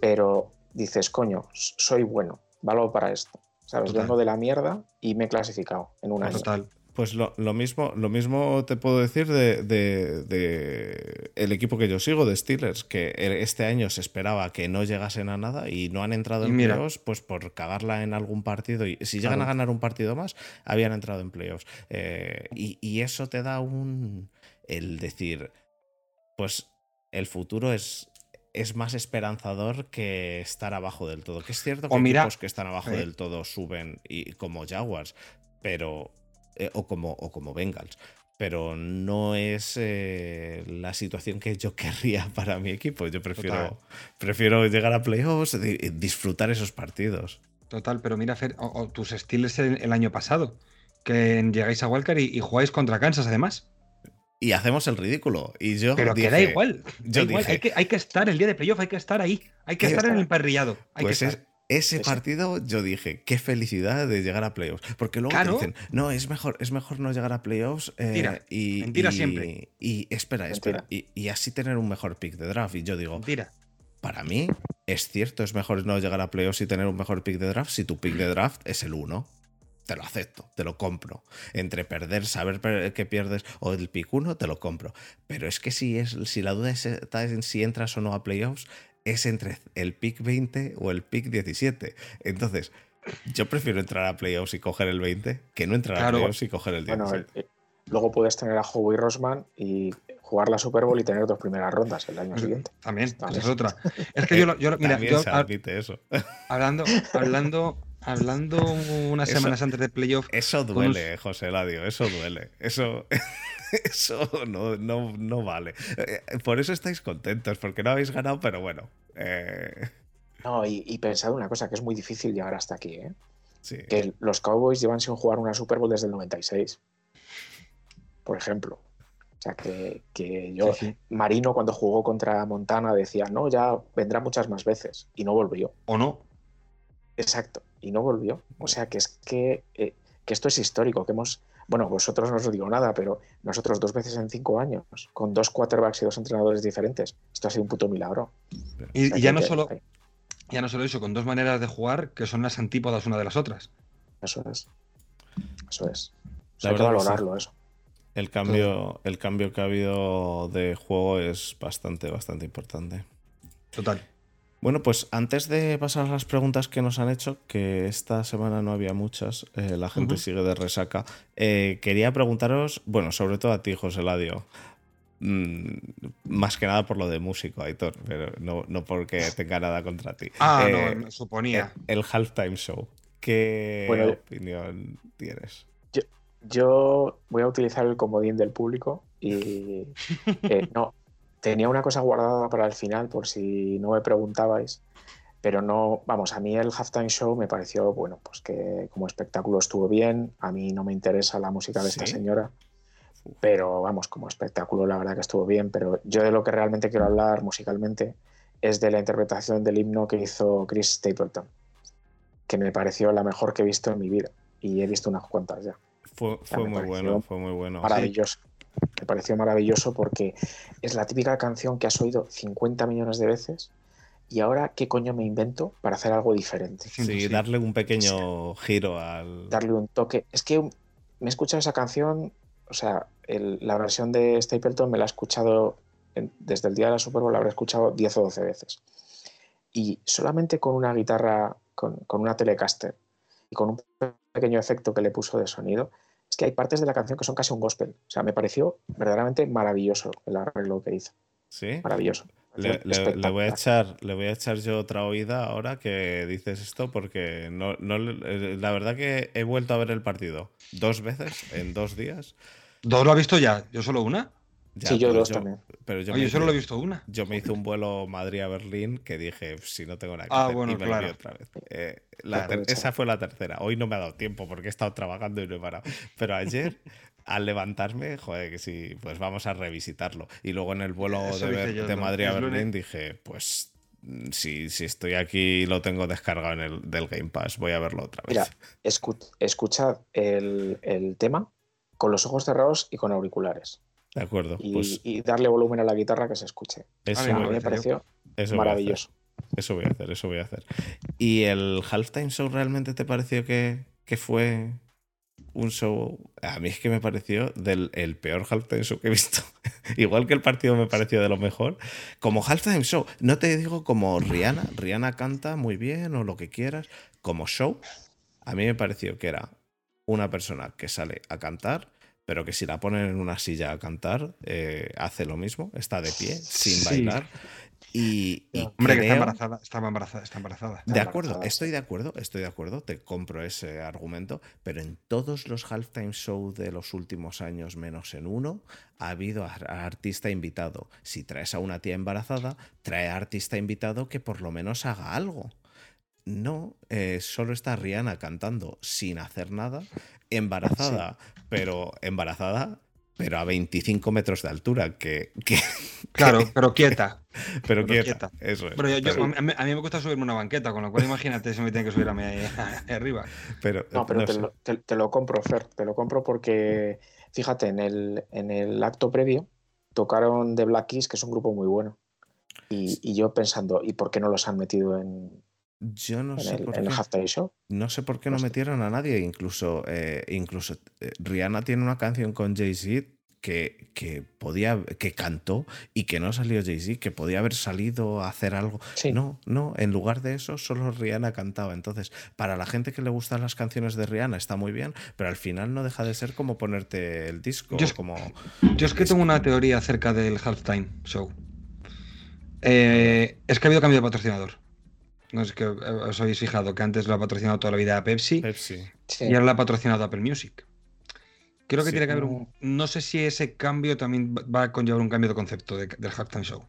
pero dices, coño, soy bueno, valgo para esto. ¿Sabes? Vengo de la mierda y me he clasificado en un año. Total. Pues lo, mismo, lo mismo te puedo decir de, el equipo que yo sigo, de Steelers, que este año se esperaba que no llegasen a nada y no han entrado en playoffs, pues por cagarla en algún partido. Y si llegan a ganar un partido más, habían entrado en playoffs. Eh, y, eso te da un, el decir, pues el futuro es, es más esperanzador que estar abajo del todo. Que es cierto que equipos que están abajo del todo suben, y, como Jaguars, pero. Eh, o, como, o como Bengals. Pero no es eh, la situación que yo querría para mi equipo. Yo prefiero, prefiero llegar a playoffs y disfrutar esos partidos. Total, pero mira, Fer, o, tus estilos el, año pasado, que llegáis a Walker y jugáis contra Kansas además y hacemos el ridículo. Y yo Pero que da igual. Hay, que, hay, que, estar el día de playoff, hay que estar ahí. Hay que estar en el parrillado. pues ese partido yo dije, qué felicidad de llegar a playoffs. Porque luego te dicen, no, es mejor, es mejor no llegar a playoffs. Eh, y, mentira siempre. Y espera, espera. Y, así tener un mejor pick de draft. Y yo digo, mentira. para mí es cierto, es mejor no llegar a playoffs y tener un mejor pick de draft si tu pick de draft es el 1 te lo acepto, te lo compro. Entre perder, saber que pierdes o el pick 1, te lo compro. Pero es que si, es, si la duda está en si entras o no a playoffs, es entre el pick 20 o el pick 17. Entonces, yo prefiero entrar a playoffs y coger el 20 que no entrar a playoffs y coger el 17. Eh, luego puedes tener a Howie Rosman y jugar la Super Bowl y tener dos primeras rondas el año siguiente. También, es otra. Es que yo, yo mira, yo, eso. Hablando, hablando hablando unas semanas antes de playoff. Eso duele, José Ladio, eso duele. Eso, eso no, no, vale. Eh, por eso estáis contentos, porque no habéis ganado, pero bueno. Eh. No, y, y pensad una cosa, que es muy difícil llegar hasta aquí, ¿eh? Que los Cowboys llevan sin jugar una Super Bowl desde el 96. Por ejemplo. O sea, que, yo, Marino cuando jugó contra Montana decía, no, ya vendrá muchas más veces. Y no volvió. ¿O no? Exacto y no volvió. O sea que es que, eh, que esto es histórico, que hemos, bueno, vosotros no os digo nada, pero nosotros dos veces en cinco años, con dos quarterbacks y dos entrenadores diferentes, esto ha sido un puto milagro. Y, ya no solo... Ya no solo eso, con dos maneras de jugar que son las antípodas una de las otras. Eso es. Eso es. hay que valorarlo, eso. El cambio, el cambio que ha habido de juego es bastante, bastante importante. Total. Bueno, pues antes de pasar a las preguntas que nos han hecho, que esta semana no había muchas, eh, la gente sigue de resaca, eh, quería preguntaros, bueno, sobre todo a ti, José Ladio, mm, más que nada por lo de músico, Aitor, pero no, no porque tenga nada contra ti. Ah, no, eh, me suponía. El, halftime show. ¿Qué opinión tienes? Yo, voy a utilizar el comodín del público y no, Tenía una cosa guardada para el final por si no me preguntabais, pero no, vamos, a mí el halftime show me pareció, bueno, pues que como espectáculo estuvo bien, a mí no me interesa la música de esta señora, pero vamos, como espectáculo la verdad que estuvo bien, pero yo de lo que realmente quiero hablar musicalmente es de la interpretación del himno que hizo Chris Stapleton, que me pareció la mejor que he visto en mi vida y he visto unas cuantas ya. Fue, muy bueno, fue muy bueno. Maravilloso. Me pareció maravilloso porque es la típica canción que has oído 50 millones de veces y ahora qué coño me invento para hacer algo diferente. Sí, darle un pequeño giro al... Darle un toque. Es que me he escuchado esa canción, o sea, la versión de Stapleton me la he escuchado desde el día de la Super Bowl, la habré escuchado 10 o 12 veces. Y solamente con una guitarra, con, con una Telecaster y con un pequeño efecto que le puso de sonido, que hay partes de la canción que son casi un gospel. O sea, me pareció verdaderamente maravilloso el arreglo que hizo. Sí. Maravilloso. Le, voy a echar, le voy a echar yo otra oída ahora que dices esto porque no, no, eh, la verdad que he vuelto a ver el partido dos veces en dos días. ¿Dos lo ha visto ya? ¿Yo solo una? Sí, yo dos también. Pero yo, solo lo he visto una. Yo me hice un vuelo Madrid a Berlín que dije, si no tengo nada que ah, hacer, bueno, y me claro. otra vez. Eh, esa fue la tercera. Hoy no me ha dado tiempo porque he estado trabajando y no he parado. Pero ayer, al levantarme, joder, que sí, pues vamos a revisitarlo. Y luego en el vuelo de, Madrid a Berlín dije, pues si, si, estoy aquí y lo tengo descargado en el del Game Pass, voy a verlo otra vez. Mira, escuchad el, el tema con los ojos cerrados y con auriculares. De acuerdo. Pues y, darle volumen a la guitarra que se escuche. Eso a mí me pareció maravilloso. Eso voy a hacer, eso voy a hacer. ¿Y el Halftime Show realmente te pareció que, fue un show? A mí es que me pareció del el peor Halftime Show que he visto. Igual que el partido me pareció de lo mejor. Como Halftime Show, no te digo como Rihanna. Rihanna canta muy bien o lo que quieras. Como show, a mí me pareció que era una persona que sale a cantar pero que si la ponen en una silla a cantar, eh, hace lo mismo, está de pie, sin bailar. Y, Hombre, que está embarazada, está embarazada, está embarazada. De acuerdo, estoy de acuerdo, estoy de acuerdo, te compro ese argumento, pero en todos los halftime show de los últimos años, menos en uno, ha habido artista invitado. Si traes a una tía embarazada, trae a artista invitado que por lo menos haga algo. No, eh, solo está Rihanna cantando sin hacer nada, embarazada, pero embarazada, pero a 25 metros de altura, que... claro, pero quieta. Pero, quieta, eso es. Pero, yo, A, mí, me gusta subirme una banqueta, con lo cual imagínate si me tienen que subir a mí ahí, arriba. Pero, no, pero te, lo, compro, Fer, te lo compro porque, fíjate, en el, en el acto previo tocaron The Black Keys, que es un grupo muy bueno. Y, y yo pensando, ¿y por qué no los han metido en, yo no sé por qué. No sé por qué no metieron a nadie. Incluso, eh, incluso eh, Rihanna tiene una canción con Jay-Z que, que, podía, que cantó y que no salió Jay-Z, que podía haber salido a hacer algo. No, no, en lugar de eso, solo Rihanna cantaba. Entonces, para la gente que le gustan las canciones de Rihanna está muy bien, pero al final no deja de ser como ponerte el disco. Yo, como... yo es que tengo una teoría acerca del halftime show. Eh, es que ha habido cambio de patrocinador. No sé que os habéis fijado que antes lo ha patrocinado toda la vida Pepsi, y ahora lo ha patrocinado Apple Music. Creo que tiene que haber un. No sé si ese cambio también va a conllevar un cambio de concepto del halftime show.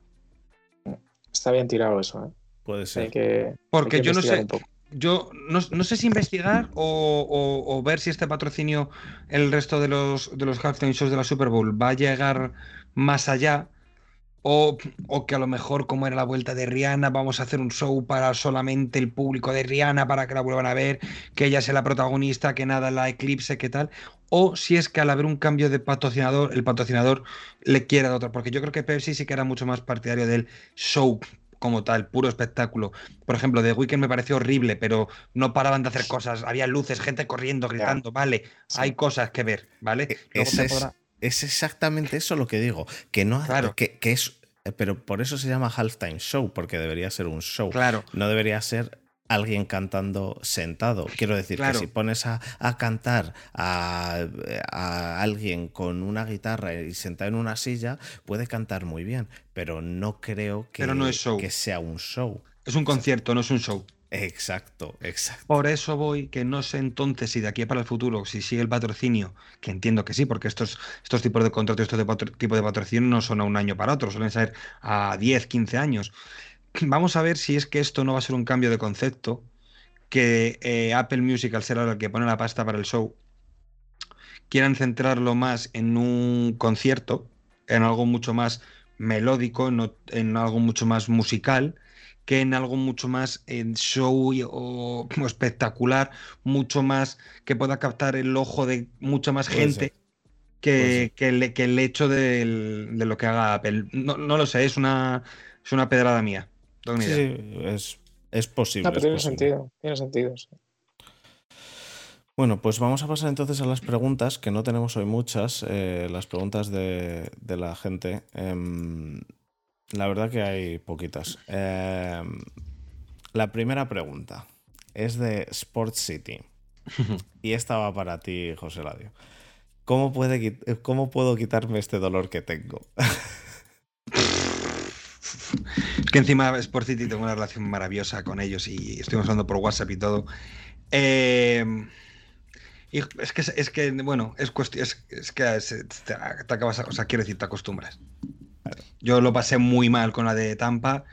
Está bien tirado eso, ¿eh? Puede ser. Porque yo no sé. Yo no, sé si investigar o, ver si este patrocinio, el resto de los, de los halftime shows de la Super Bowl, va a llegar más allá O, que a lo mejor, como era la vuelta de Rihanna, vamos a hacer un show para solamente el público de Rihanna, para que la vuelvan a ver, que ella sea la protagonista, que nada la eclipse, qué tal. O si es que al haber un cambio de patrocinador, el patrocinador le quiera de otro. Porque yo creo que Pepsi sí que era mucho más partidario del show como tal, puro espectáculo. Por ejemplo, The Weeknd me pareció horrible, pero no paraban de hacer cosas. Había luces, gente corriendo, gritando. Vale, hay cosas que ver, ¿vale? E, es exactamente eso lo que digo. Que no claro. que, que, es. Pero por eso se llama halftime show, porque debería ser un show. Claro. No debería ser alguien cantando sentado. Quiero decir que si pones a, cantar a, alguien con una guitarra y sentado en una silla, puede cantar muy bien, pero no creo que, que sea un show. Es un concierto, no es un show. Exacto, exacto. Por eso voy, que no sé entonces si de aquí para el futuro, si sigue el patrocinio, que entiendo que sí, porque estos, estos tipos de contratos, estos de tipo de patrocinio no son a un año para otro, suelen ser a 10, 15 años. Vamos a ver si es que esto no va a ser un cambio de concepto, que eh, Apple Music, al ser ahora el que pone la pasta para el show, quieran centrarlo más en un concierto, en algo mucho más melódico, en algo mucho más musical que en algo mucho más en show o, espectacular, mucho más que pueda captar el ojo de mucha más gente que, que, el, hecho de, lo que haga Apple. No, lo sé, es una, es una pedrada mía. Sí, es, posible. tiene sentido, tiene sentido. Bueno, pues vamos a pasar entonces a las preguntas, que no tenemos hoy muchas, eh, las preguntas de, la gente. Em, la verdad que hay poquitas. Em, la primera pregunta es de Sports City. y esta va para ti, José Ladio. ¿Cómo, puede, ¿Cómo puedo quitarme este dolor que tengo? es que encima Sports City tengo una relación maravillosa con ellos y estuvimos hablando por WhatsApp y todo. Em, es que, es que, bueno, es cuestión, es, que te, acabas, o sea, quiero decir, te acostumbras. Yo lo pasé muy mal con la de Tampa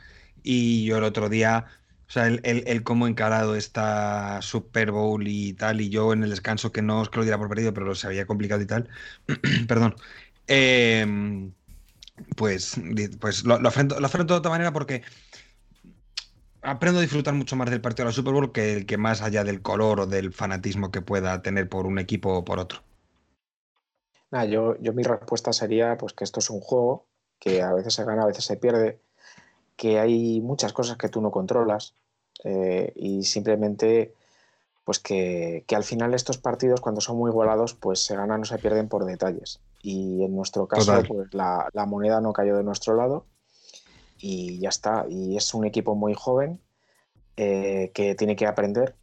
y yo el otro día, o sea, el, cómo encarado esta Super Bowl y tal, y yo en el descanso, que no os que lo diera por perdido, pero se había complicado y tal, perdón, em, pues, pues lo, afronto, lo afronto de otra manera porque aprendo a disfrutar mucho más del partido de la Super Bowl que el que más allá del color o del fanatismo que pueda tener por un equipo o por otro. yo, yo mi respuesta sería pues que esto es un juego que a veces se gana, a veces se pierde, que hay muchas cosas que tú no controlas eh, y simplemente pues que, al final estos partidos cuando son muy igualados pues se ganan o se pierden por detalles. Y en nuestro caso pues la, moneda no cayó de nuestro lado y ya está. Y es un equipo muy joven eh, que tiene que aprender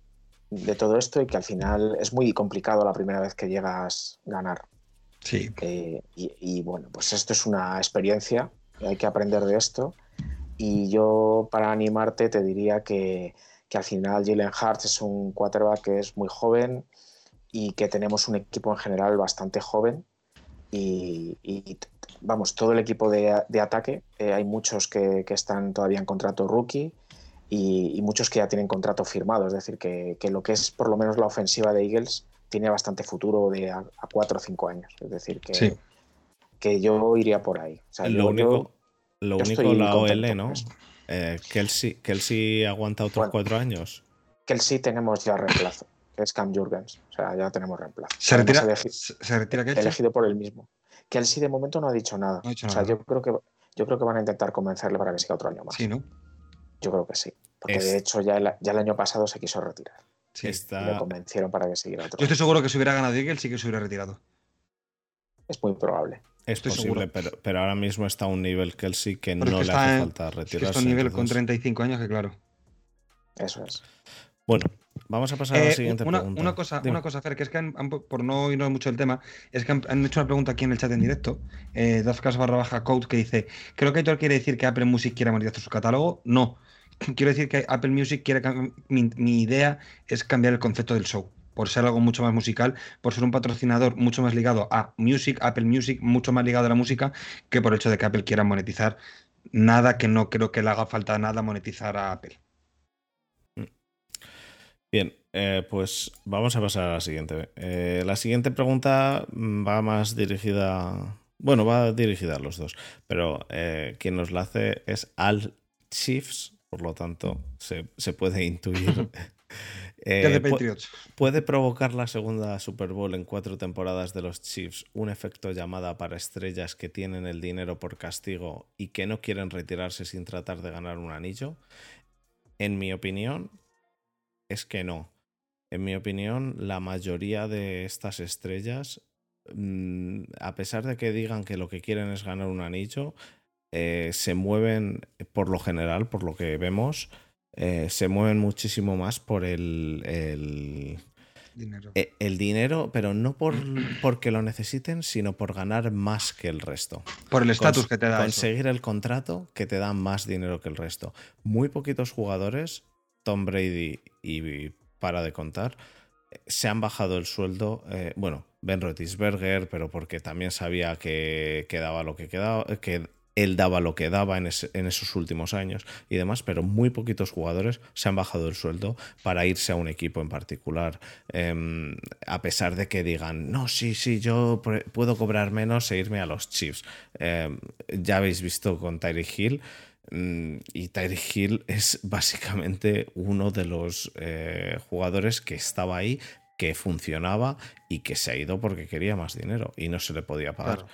de todo esto y que al final es muy complicado la primera vez que llegas a ganar Sí. Eh, y, bueno, pues esto es una experiencia, hay que aprender de esto. Y yo, para animarte, te diría que, que al final Jalen Hart es un quarterback que es muy joven y que tenemos un equipo en general bastante joven. Y, vamos, todo el equipo de, de ataque, eh, hay muchos que, que, están todavía en contrato rookie y, muchos que ya tienen contrato firmado. Es decir, que, que, lo que es por lo menos la ofensiva de Eagles tiene bastante futuro de a, cuatro o cinco años. Es decir, que, que yo iría por ahí. lo único, lo único la OL, ¿no? Eh, Kelsey, Kelsey aguanta otros cuatro años. Kelsey tenemos ya reemplazo, que es Cam Jurgens. O sea, ya tenemos reemplazo. ¿Se retira, ¿se retira Kelsey? Elegido por él mismo. Kelsey de momento no ha dicho nada. o sea, yo creo que yo creo que van a intentar convencerle para que siga otro año más. Sí, ¿no? Yo creo que sí. Porque de hecho ya ya el año pasado se quiso retirar. Sí, está... le convencieron para que siguiera otro. Yo estoy seguro que si hubiera ganado Eagles sí que se hubiera retirado. Es muy probable. Es posible, pero, pero, ahora mismo está a un nivel Kelsey que no le hace falta retirarse. está a un nivel con 35 años que claro. Eso es. Bueno, vamos a pasar a la eh, siguiente una, pregunta. Una cosa, una cosa, Fer, que es que por no irnos mucho del tema, es que han, hecho una pregunta aquí en el chat en directo, eh, barra baja code, que dice, creo que Héctor quiere decir que Apple Music quiere monetizar su catálogo. No, quiero decir que Apple Music quiere mi, idea es cambiar el concepto del show por ser algo mucho más musical, por ser un patrocinador mucho más ligado a Music, Apple Music, mucho más ligado a la música, que por el hecho de que Apple quiera monetizar nada que no creo que le haga falta nada monetizar a Apple. Bien, eh, pues vamos a pasar a la siguiente. Eh, la siguiente pregunta va más dirigida Bueno, va dirigida a los dos, pero eh, quien nos la hace es Al Chiefs, por lo tanto se, puede intuir. Eh, ¿Puede provocar la segunda Super Bowl en cuatro temporadas de los Chiefs un efecto llamada para estrellas que tienen el dinero por castigo y que no quieren retirarse sin tratar de ganar un anillo? En mi opinión, es que no. En mi opinión, la mayoría de estas estrellas, mm, a pesar de que digan que lo que quieren es ganar un anillo, eh, se mueven, por lo general, por lo que vemos, eh, se mueven muchísimo más por el, dinero. E, el dinero, pero no por porque lo necesiten, sino por ganar más que el resto. Por el estatus que te da. Conseguir el contrato que te da más dinero que el resto. Muy poquitos jugadores, Tom Brady y para de contar, se han bajado el sueldo. Eh, bueno, Ben Roethlisberger, pero porque también sabía que, quedaba lo que quedaba, que él daba lo que daba en, esos últimos años y demás, pero muy poquitos jugadores se han bajado el sueldo para irse a un equipo en particular, em, a pesar de que digan, no, sí, sí, yo puedo cobrar menos e irme a los Chiefs. Em, ya habéis visto con Tyree Hill. Mm, y Tyree Hill es básicamente uno de los eh, jugadores que estaba ahí, que funcionaba y que se ha ido porque quería más dinero y no se le podía pagar.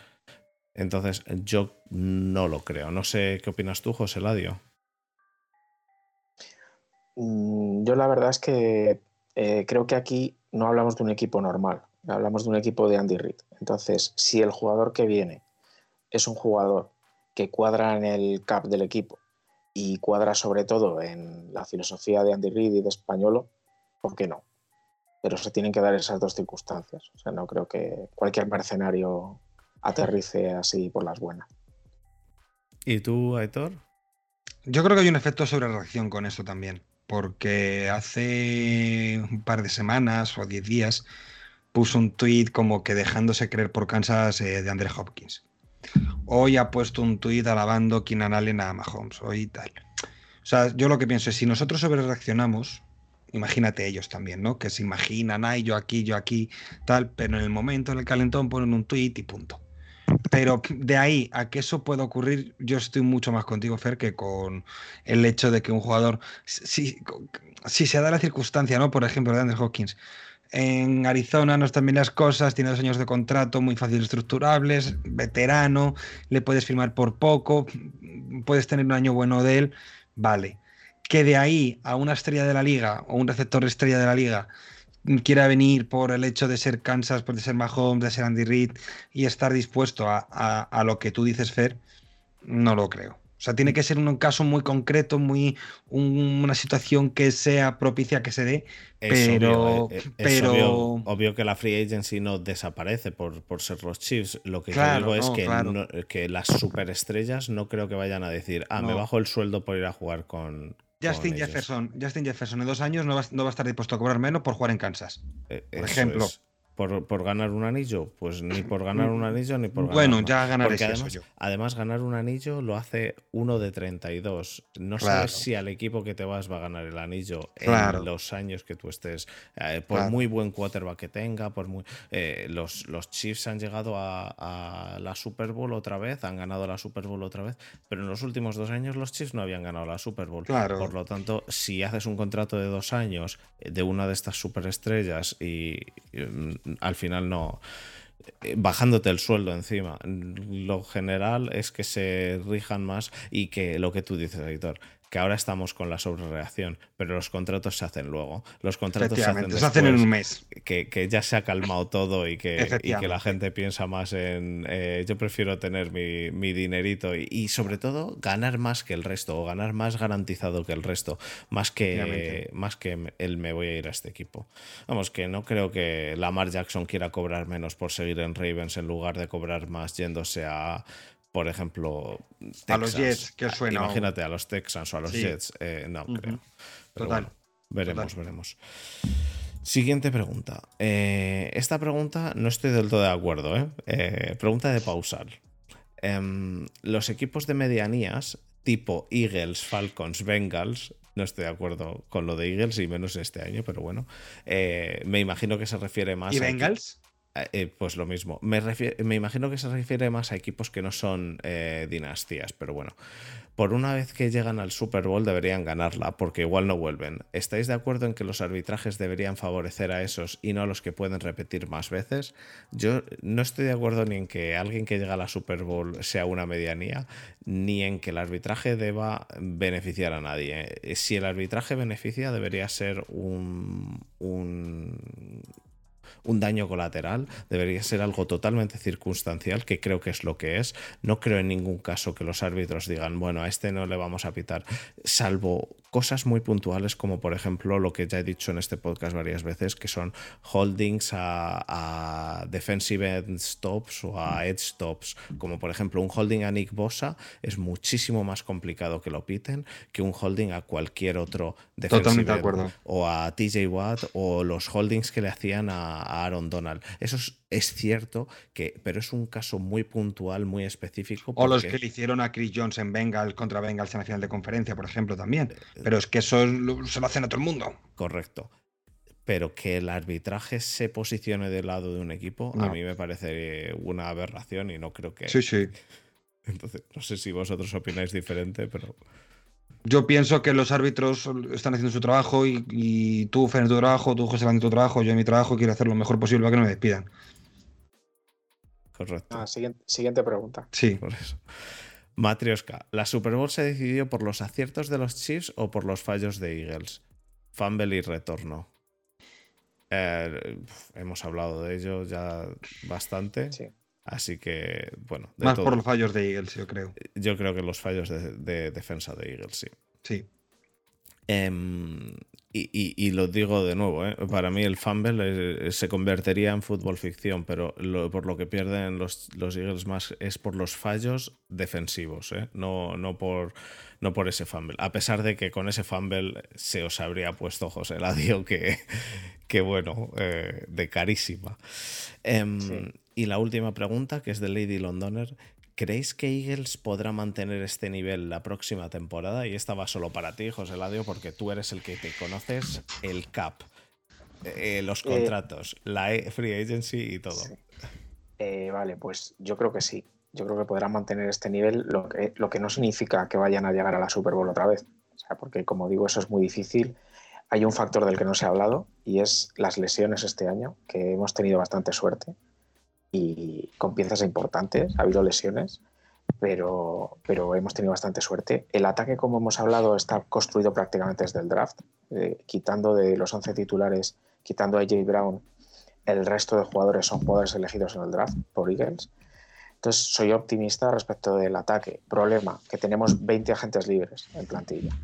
Entonces, yo no lo creo. No sé qué opinas tú, José Ladio. Mm, yo la verdad es que eh, creo que aquí no hablamos de un equipo normal, hablamos de un equipo de Andy Reid. Entonces, si el jugador que viene es un jugador que cuadra en el cap del equipo y cuadra sobre todo en la filosofía de Andy Reid y de Españolo, ¿por qué no? Pero se tienen que dar esas dos circunstancias. O sea, no creo que cualquier mercenario aterrice así por las buenas. ¿Y tú, Aitor? Yo creo que hay un efecto sobre reacción con eso también, porque hace un par de semanas o diez días puso un tweet como que dejándose creer por Kansas eh, de Andre Hopkins. Hoy ha puesto un tweet alabando Keenan Allen a Mahomes, hoy tal. O sea, yo lo que pienso es, si nosotros sobre reaccionamos, imagínate ellos también, ¿no? Que se imaginan, ay, yo aquí, yo aquí, tal, pero en el momento, en el calentón, ponen un tweet y punto. Pero de ahí a que eso pueda ocurrir, yo estoy mucho más contigo, Fer, que con el hecho de que un jugador, si, se da la circunstancia, ¿no? Por ejemplo, de Andrew Hawkins, en Arizona no están bien las cosas, tiene dos años de contrato muy fácil estructurables, veterano, le puedes firmar por poco, puedes tener un año bueno de él, vale. Que de ahí a una estrella de la liga o un receptor estrella de la liga quiera venir por el hecho de ser Kansas, por de ser Mahomes, de ser Andy Reid y estar dispuesto a, a lo que tú dices, Fer, no lo creo. O sea, tiene que ser un caso muy concreto, muy una situación que sea propicia que se dé, pero, obvio, eh, pero... Obvio, que la free agency no desaparece por, por ser los Chiefs. Lo que yo digo es que, que las superestrellas no creo que vayan a decir, ah, me bajo el sueldo por ir a jugar con, Justin Jefferson, Justin Jefferson en dos años no va, no va, a estar dispuesto a cobrar menos por jugar en Kansas. Eh, por ejemplo por, ganar un anillo? Pues ni por ganar un anillo ni por ganar. Bueno, ya ganaré además, yo. además, ganar un anillo lo hace uno de 32. No sabes si al equipo que te vas va a ganar el anillo en los años que tú estés. Eh, por muy buen quarterback que tenga, por muy. Eh, los, los Chiefs han llegado a, la Super Bowl otra vez, han ganado la Super Bowl otra vez, pero en los últimos dos años los Chiefs no habían ganado la Super Bowl. Por lo tanto, si haces un contrato de dos años de una de estas superestrellas y mm, al final no eh, bajándote el sueldo encima. Lo general es que se rijan más y que lo que tú dices, editor, que ahora estamos con la sobrereacción, pero los contratos se hacen luego. Los contratos se hacen, en un mes. Que, ya se ha calmado todo y que, que la gente piensa más en eh, yo prefiero tener mi, dinerito y, sobre todo ganar más que el resto o ganar más garantizado que el resto, más que, más que el me voy a ir a este equipo. Vamos, que no creo que Lamar Jackson quiera cobrar menos por seguir en Ravens en lugar de cobrar más yéndose a por ejemplo, a los Jets, que suena. Imagínate a los Texans o a los Jets. Eh, no, creo. Total. veremos, veremos. Siguiente pregunta. Eh, esta pregunta no estoy del todo de acuerdo. ¿eh? pregunta de pausar. Em, los equipos de medianías, tipo Eagles, Falcons, Bengals, no estoy de acuerdo con lo de Eagles y menos este año, pero bueno. me imagino que se refiere más ¿Y Bengals? Eh, pues lo mismo. Me, imagino que se refiere más a equipos que no son eh, dinastías, pero bueno. Por una vez que llegan al Super Bowl deberían ganarla, porque igual no vuelven. ¿Estáis de acuerdo en que los arbitrajes deberían favorecer a esos y no a los que pueden repetir más veces? Yo no estoy de acuerdo ni en que alguien que llega a la Super Bowl sea una medianía, ni en que el arbitraje deba beneficiar a nadie. Eh, si el arbitraje beneficia, debería ser un, un un daño colateral, debería ser algo totalmente circunstancial, que creo que es lo que es. No creo en ningún caso que los árbitros digan, bueno, a este no le vamos a pitar, salvo cosas muy puntuales como por ejemplo lo que ya he dicho en este podcast varias veces, que son holdings a, defensive end stops o a edge stops, como por ejemplo un holding a Nick Bosa es muchísimo más complicado que lo piten que un holding a cualquier otro defensive de acuerdo. o a TJ Watt o los holdings que le hacían a, Aaron Donald. Eso es, cierto, que, pero es un caso muy puntual, muy específico. O los que le hicieron a Chris Jones en Bengals contra Bengals en la final de conferencia, por ejemplo, también. Pero es que eso se lo hacen a todo el mundo. Correcto. Pero que el arbitraje se posicione del lado de un equipo, a mí me parece una aberración y no creo que. Sí, sí. Entonces, no sé si vosotros opináis diferente, pero. Yo pienso que los árbitros están haciendo su trabajo y, tú, Fer, en tu trabajo, tú, José, en tu trabajo, yo en mi trabajo, quiero hacer lo mejor posible para que no me despidan. Correcto. Ah, siguiente, pregunta. Sí. Por eso. Matrioska, ¿la Super Bowl se decidió por los aciertos de los Chiefs o por los fallos de Eagles? Fumble y retorno. Eh, hemos hablado de ello ya bastante. Sí. Así que, bueno. Más por los fallos de Eagles, yo creo. Yo creo que los fallos de, defensa de Eagles, sí. Sí. Em, y, lo digo de nuevo, ¿eh? para mí el fumble se convertiría en fútbol ficción, pero por lo que pierden los, los, Eagles más es por los fallos defensivos, ¿eh? no, no, por, no por ese fumble. A pesar de que con ese fumble se os habría puesto José Ladio que, que bueno, eh, de carísima. Em, y la última pregunta, que es de Lady Londoner. ¿Creéis que Eagles podrá mantener este nivel la próxima temporada? Y esta va solo para ti, José Ladio, porque tú eres el que te conoces el cap, eh, los eh, contratos, la e, free agency y todo. Eh, vale, pues yo creo que sí. Yo creo que podrán mantener este nivel, lo que, lo que no significa que vayan a llegar a la Super Bowl otra vez. O sea, porque como digo, eso es muy difícil. Hay un factor del que no se ha hablado y es las lesiones este año, que hemos tenido bastante suerte y con piezas importantes, ha habido lesiones, pero, pero hemos tenido bastante suerte. El ataque, como hemos hablado, está construido prácticamente desde el draft, eh, quitando de los 11 titulares, quitando a AJ Brown, el resto de jugadores son jugadores elegidos en el draft por Eagles. Entonces, soy optimista respecto del ataque. Problema, que tenemos 20 agentes libres en plantilla.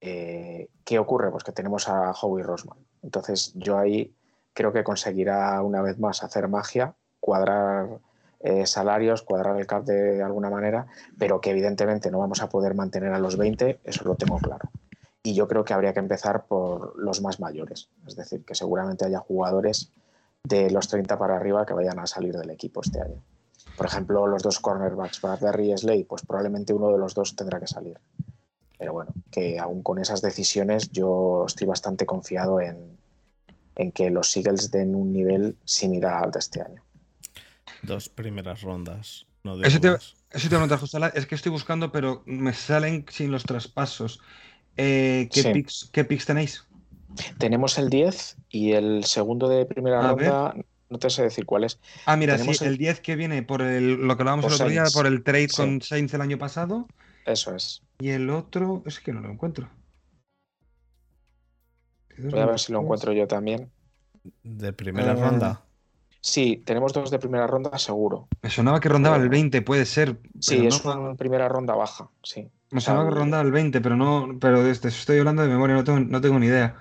Eh, ¿Qué ocurre? Pues que tenemos a Howie Rosman. Entonces, yo ahí creo que conseguirá una vez más hacer magia, cuadrar eh, salarios, cuadrar el cap de alguna manera, pero que evidentemente no vamos a poder mantener a los 20, eso lo tengo claro. Y yo creo que habría que empezar por los más mayores, es decir, que seguramente haya jugadores de los 30 para arriba que vayan a salir del equipo este año. Por ejemplo, los dos cornerbacks, Bradbury y Slay, pues probablemente uno de los dos tendrá que salir. Pero bueno, que aún con esas decisiones yo estoy bastante confiado en, en que los Eagles den un nivel similar al de este año. Dos primeras rondas. No eso, te, eso te José, es que estoy buscando, pero me salen sin los traspasos. Eh, ¿qué, picks, tenéis? Tenemos el 10 y el segundo de primera ronda, no te sé decir cuál es. Ah, mira, sí, el... 10 que viene por el, lo que hablábamos el otro día, por el trade con Saints el año pasado. Eso es. Y el otro, es que no lo encuentro. Voy a ver si lo encuentro yo también. ¿De primera ronda? Sí, tenemos dos de primera ronda seguro. Me sonaba que rondaba el 20, puede ser. Sí, es una primera ronda baja, sí. Me sonaba que rondaba el 20, pero no, pero este, estoy hablando de memoria, no tengo, no tengo ni idea.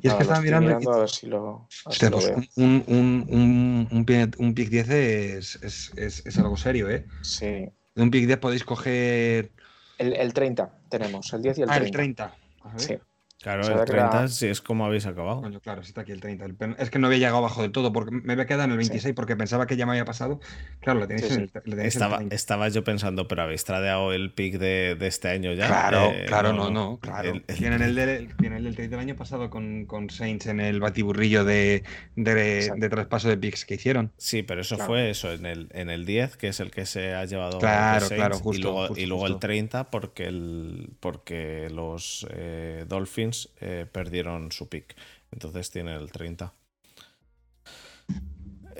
Y es que estaba mirando. a ver si lo, pues un, un, un, un, un pick 10 es, es, es, es, algo serio, ¿eh? Sí. De un pick 10 podéis coger. El, el 30 tenemos, el 10 y el 30. Ah, el 30. Sí. Claro, el 30 si es como habéis acabado. claro, sí está aquí el 30. Es que no había llegado abajo del todo, porque me había quedado en el 26 porque pensaba que ya me había pasado. Claro, lo tenéis, en el, estaba, estaba yo pensando, pero habéis tradeado el pick de, de este año ya. Claro, eh, claro, no, no, claro. tienen, el de, el del trade del año pasado con, con Saints en el batiburrillo de, de, traspaso de picks que hicieron. Sí, pero eso fue eso, en el, en el 10, que es el que se ha llevado claro, claro, justo, y luego, y luego el 30 porque, el, porque los eh, Dolphins eh, perdieron su pick. Entonces tiene el 30.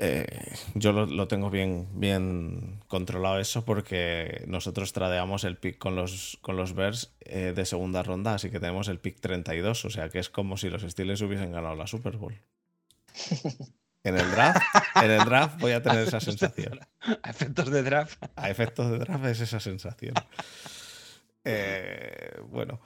Eh, yo lo, tengo bien, bien controlado eso porque nosotros tradeamos el pick con los, con los Bears eh, de segunda ronda, así que tenemos el pick 32, o sea que es como si los Steelers hubiesen ganado la Super Bowl. En el draft, en el draft voy a tener esa sensación. A efectos de draft. A efectos de draft es esa sensación. Eh, bueno,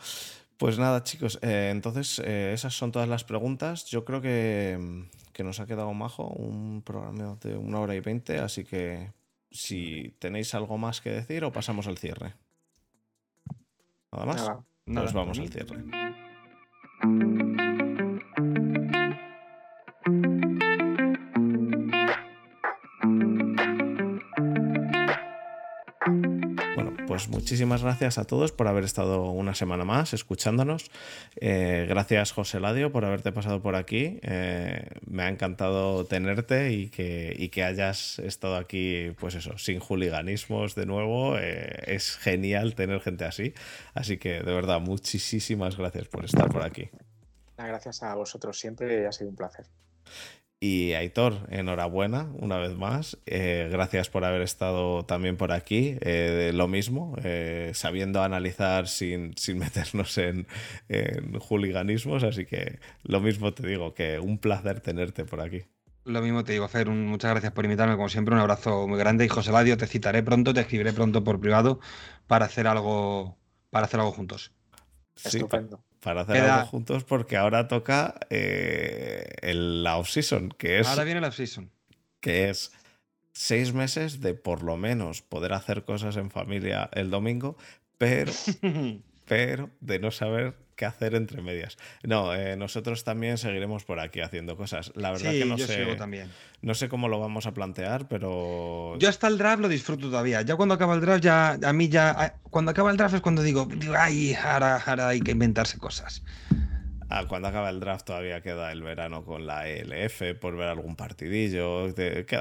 pues nada, chicos. entonces, esas son todas las preguntas. Yo creo que, que nos ha quedado majo, un programa de una hora y veinte, así que si tenéis algo más que decir o pasamos al cierre. Nada más. Nos vamos al cierre. Pues muchísimas gracias a todos por haber estado una semana más escuchándonos. Eh, gracias, José Ladio, por haberte pasado por aquí. Eh, me ha encantado tenerte y que, hayas estado aquí, pues eso, sin juliganismos de nuevo. Eh, es genial tener gente así. Así que, de verdad, muchísimas gracias por estar por aquí. Gracias a vosotros siempre, ha sido un placer. Y Aitor, enhorabuena una vez más. Eh, gracias por haber estado también por aquí. Eh, lo mismo, eh, sabiendo analizar sin, sin meternos en, en, juliganismos. Así que lo mismo te digo, que un placer tenerte por aquí. Lo mismo te digo, Fer. muchas gracias por invitarme. Como siempre, un abrazo muy grande. Y José Ladio, te citaré pronto, te escribiré pronto por privado para hacer algo, para hacer algo juntos. Estupendo para hacer algo juntos porque ahora toca eh, el, la off-season, que es... Ahora viene la off-season. Que es seis meses de por lo menos poder hacer cosas en familia el domingo, pero, pero de no saber qué hacer entre medias. No, eh, nosotros también seguiremos por aquí haciendo cosas. La verdad que no sé. También. No sé cómo lo vamos a plantear, pero. Yo hasta el draft lo disfruto todavía. Ya cuando acaba el draft, ya a mí ya. Cuando acaba el draft es cuando digo, ay, ahora, ahora hay que inventarse cosas. Ah, cuando acaba el draft todavía queda el verano con la ELF por ver algún partidillo.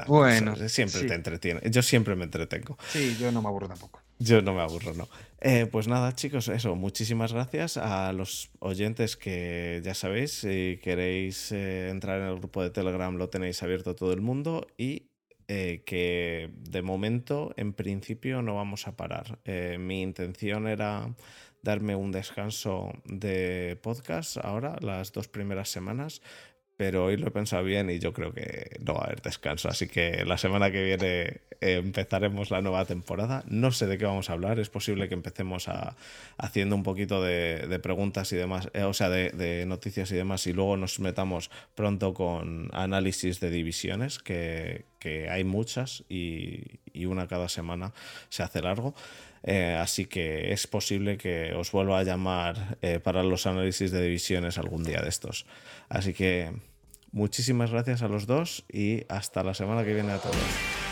bueno, siempre te entretiene. Yo siempre me entretengo. Sí, yo no me aburro tampoco. Yo no me aburro, no. Eh, pues nada, chicos, eso, muchísimas gracias a los oyentes que ya sabéis, si queréis eh, entrar en el grupo de Telegram lo tenéis abierto todo el mundo y eh, que de momento, en principio, no vamos a parar. mi intención era darme un descanso de podcast ahora, las dos primeras semanas, pero hoy lo he pensado bien y yo creo que no va a haber descanso. Así que la semana que viene empezaremos la nueva temporada. No sé de qué vamos a hablar. Es posible que empecemos haciendo un poquito de, preguntas y demás, eh, o sea, de, noticias y demás, y luego nos metamos pronto con análisis de divisiones, que, hay muchas y, una cada semana se hace largo. Eh, así que es posible que os vuelva a llamar eh, para los análisis de divisiones algún día de estos. Así que muchísimas gracias a los dos y hasta la semana que viene a todos.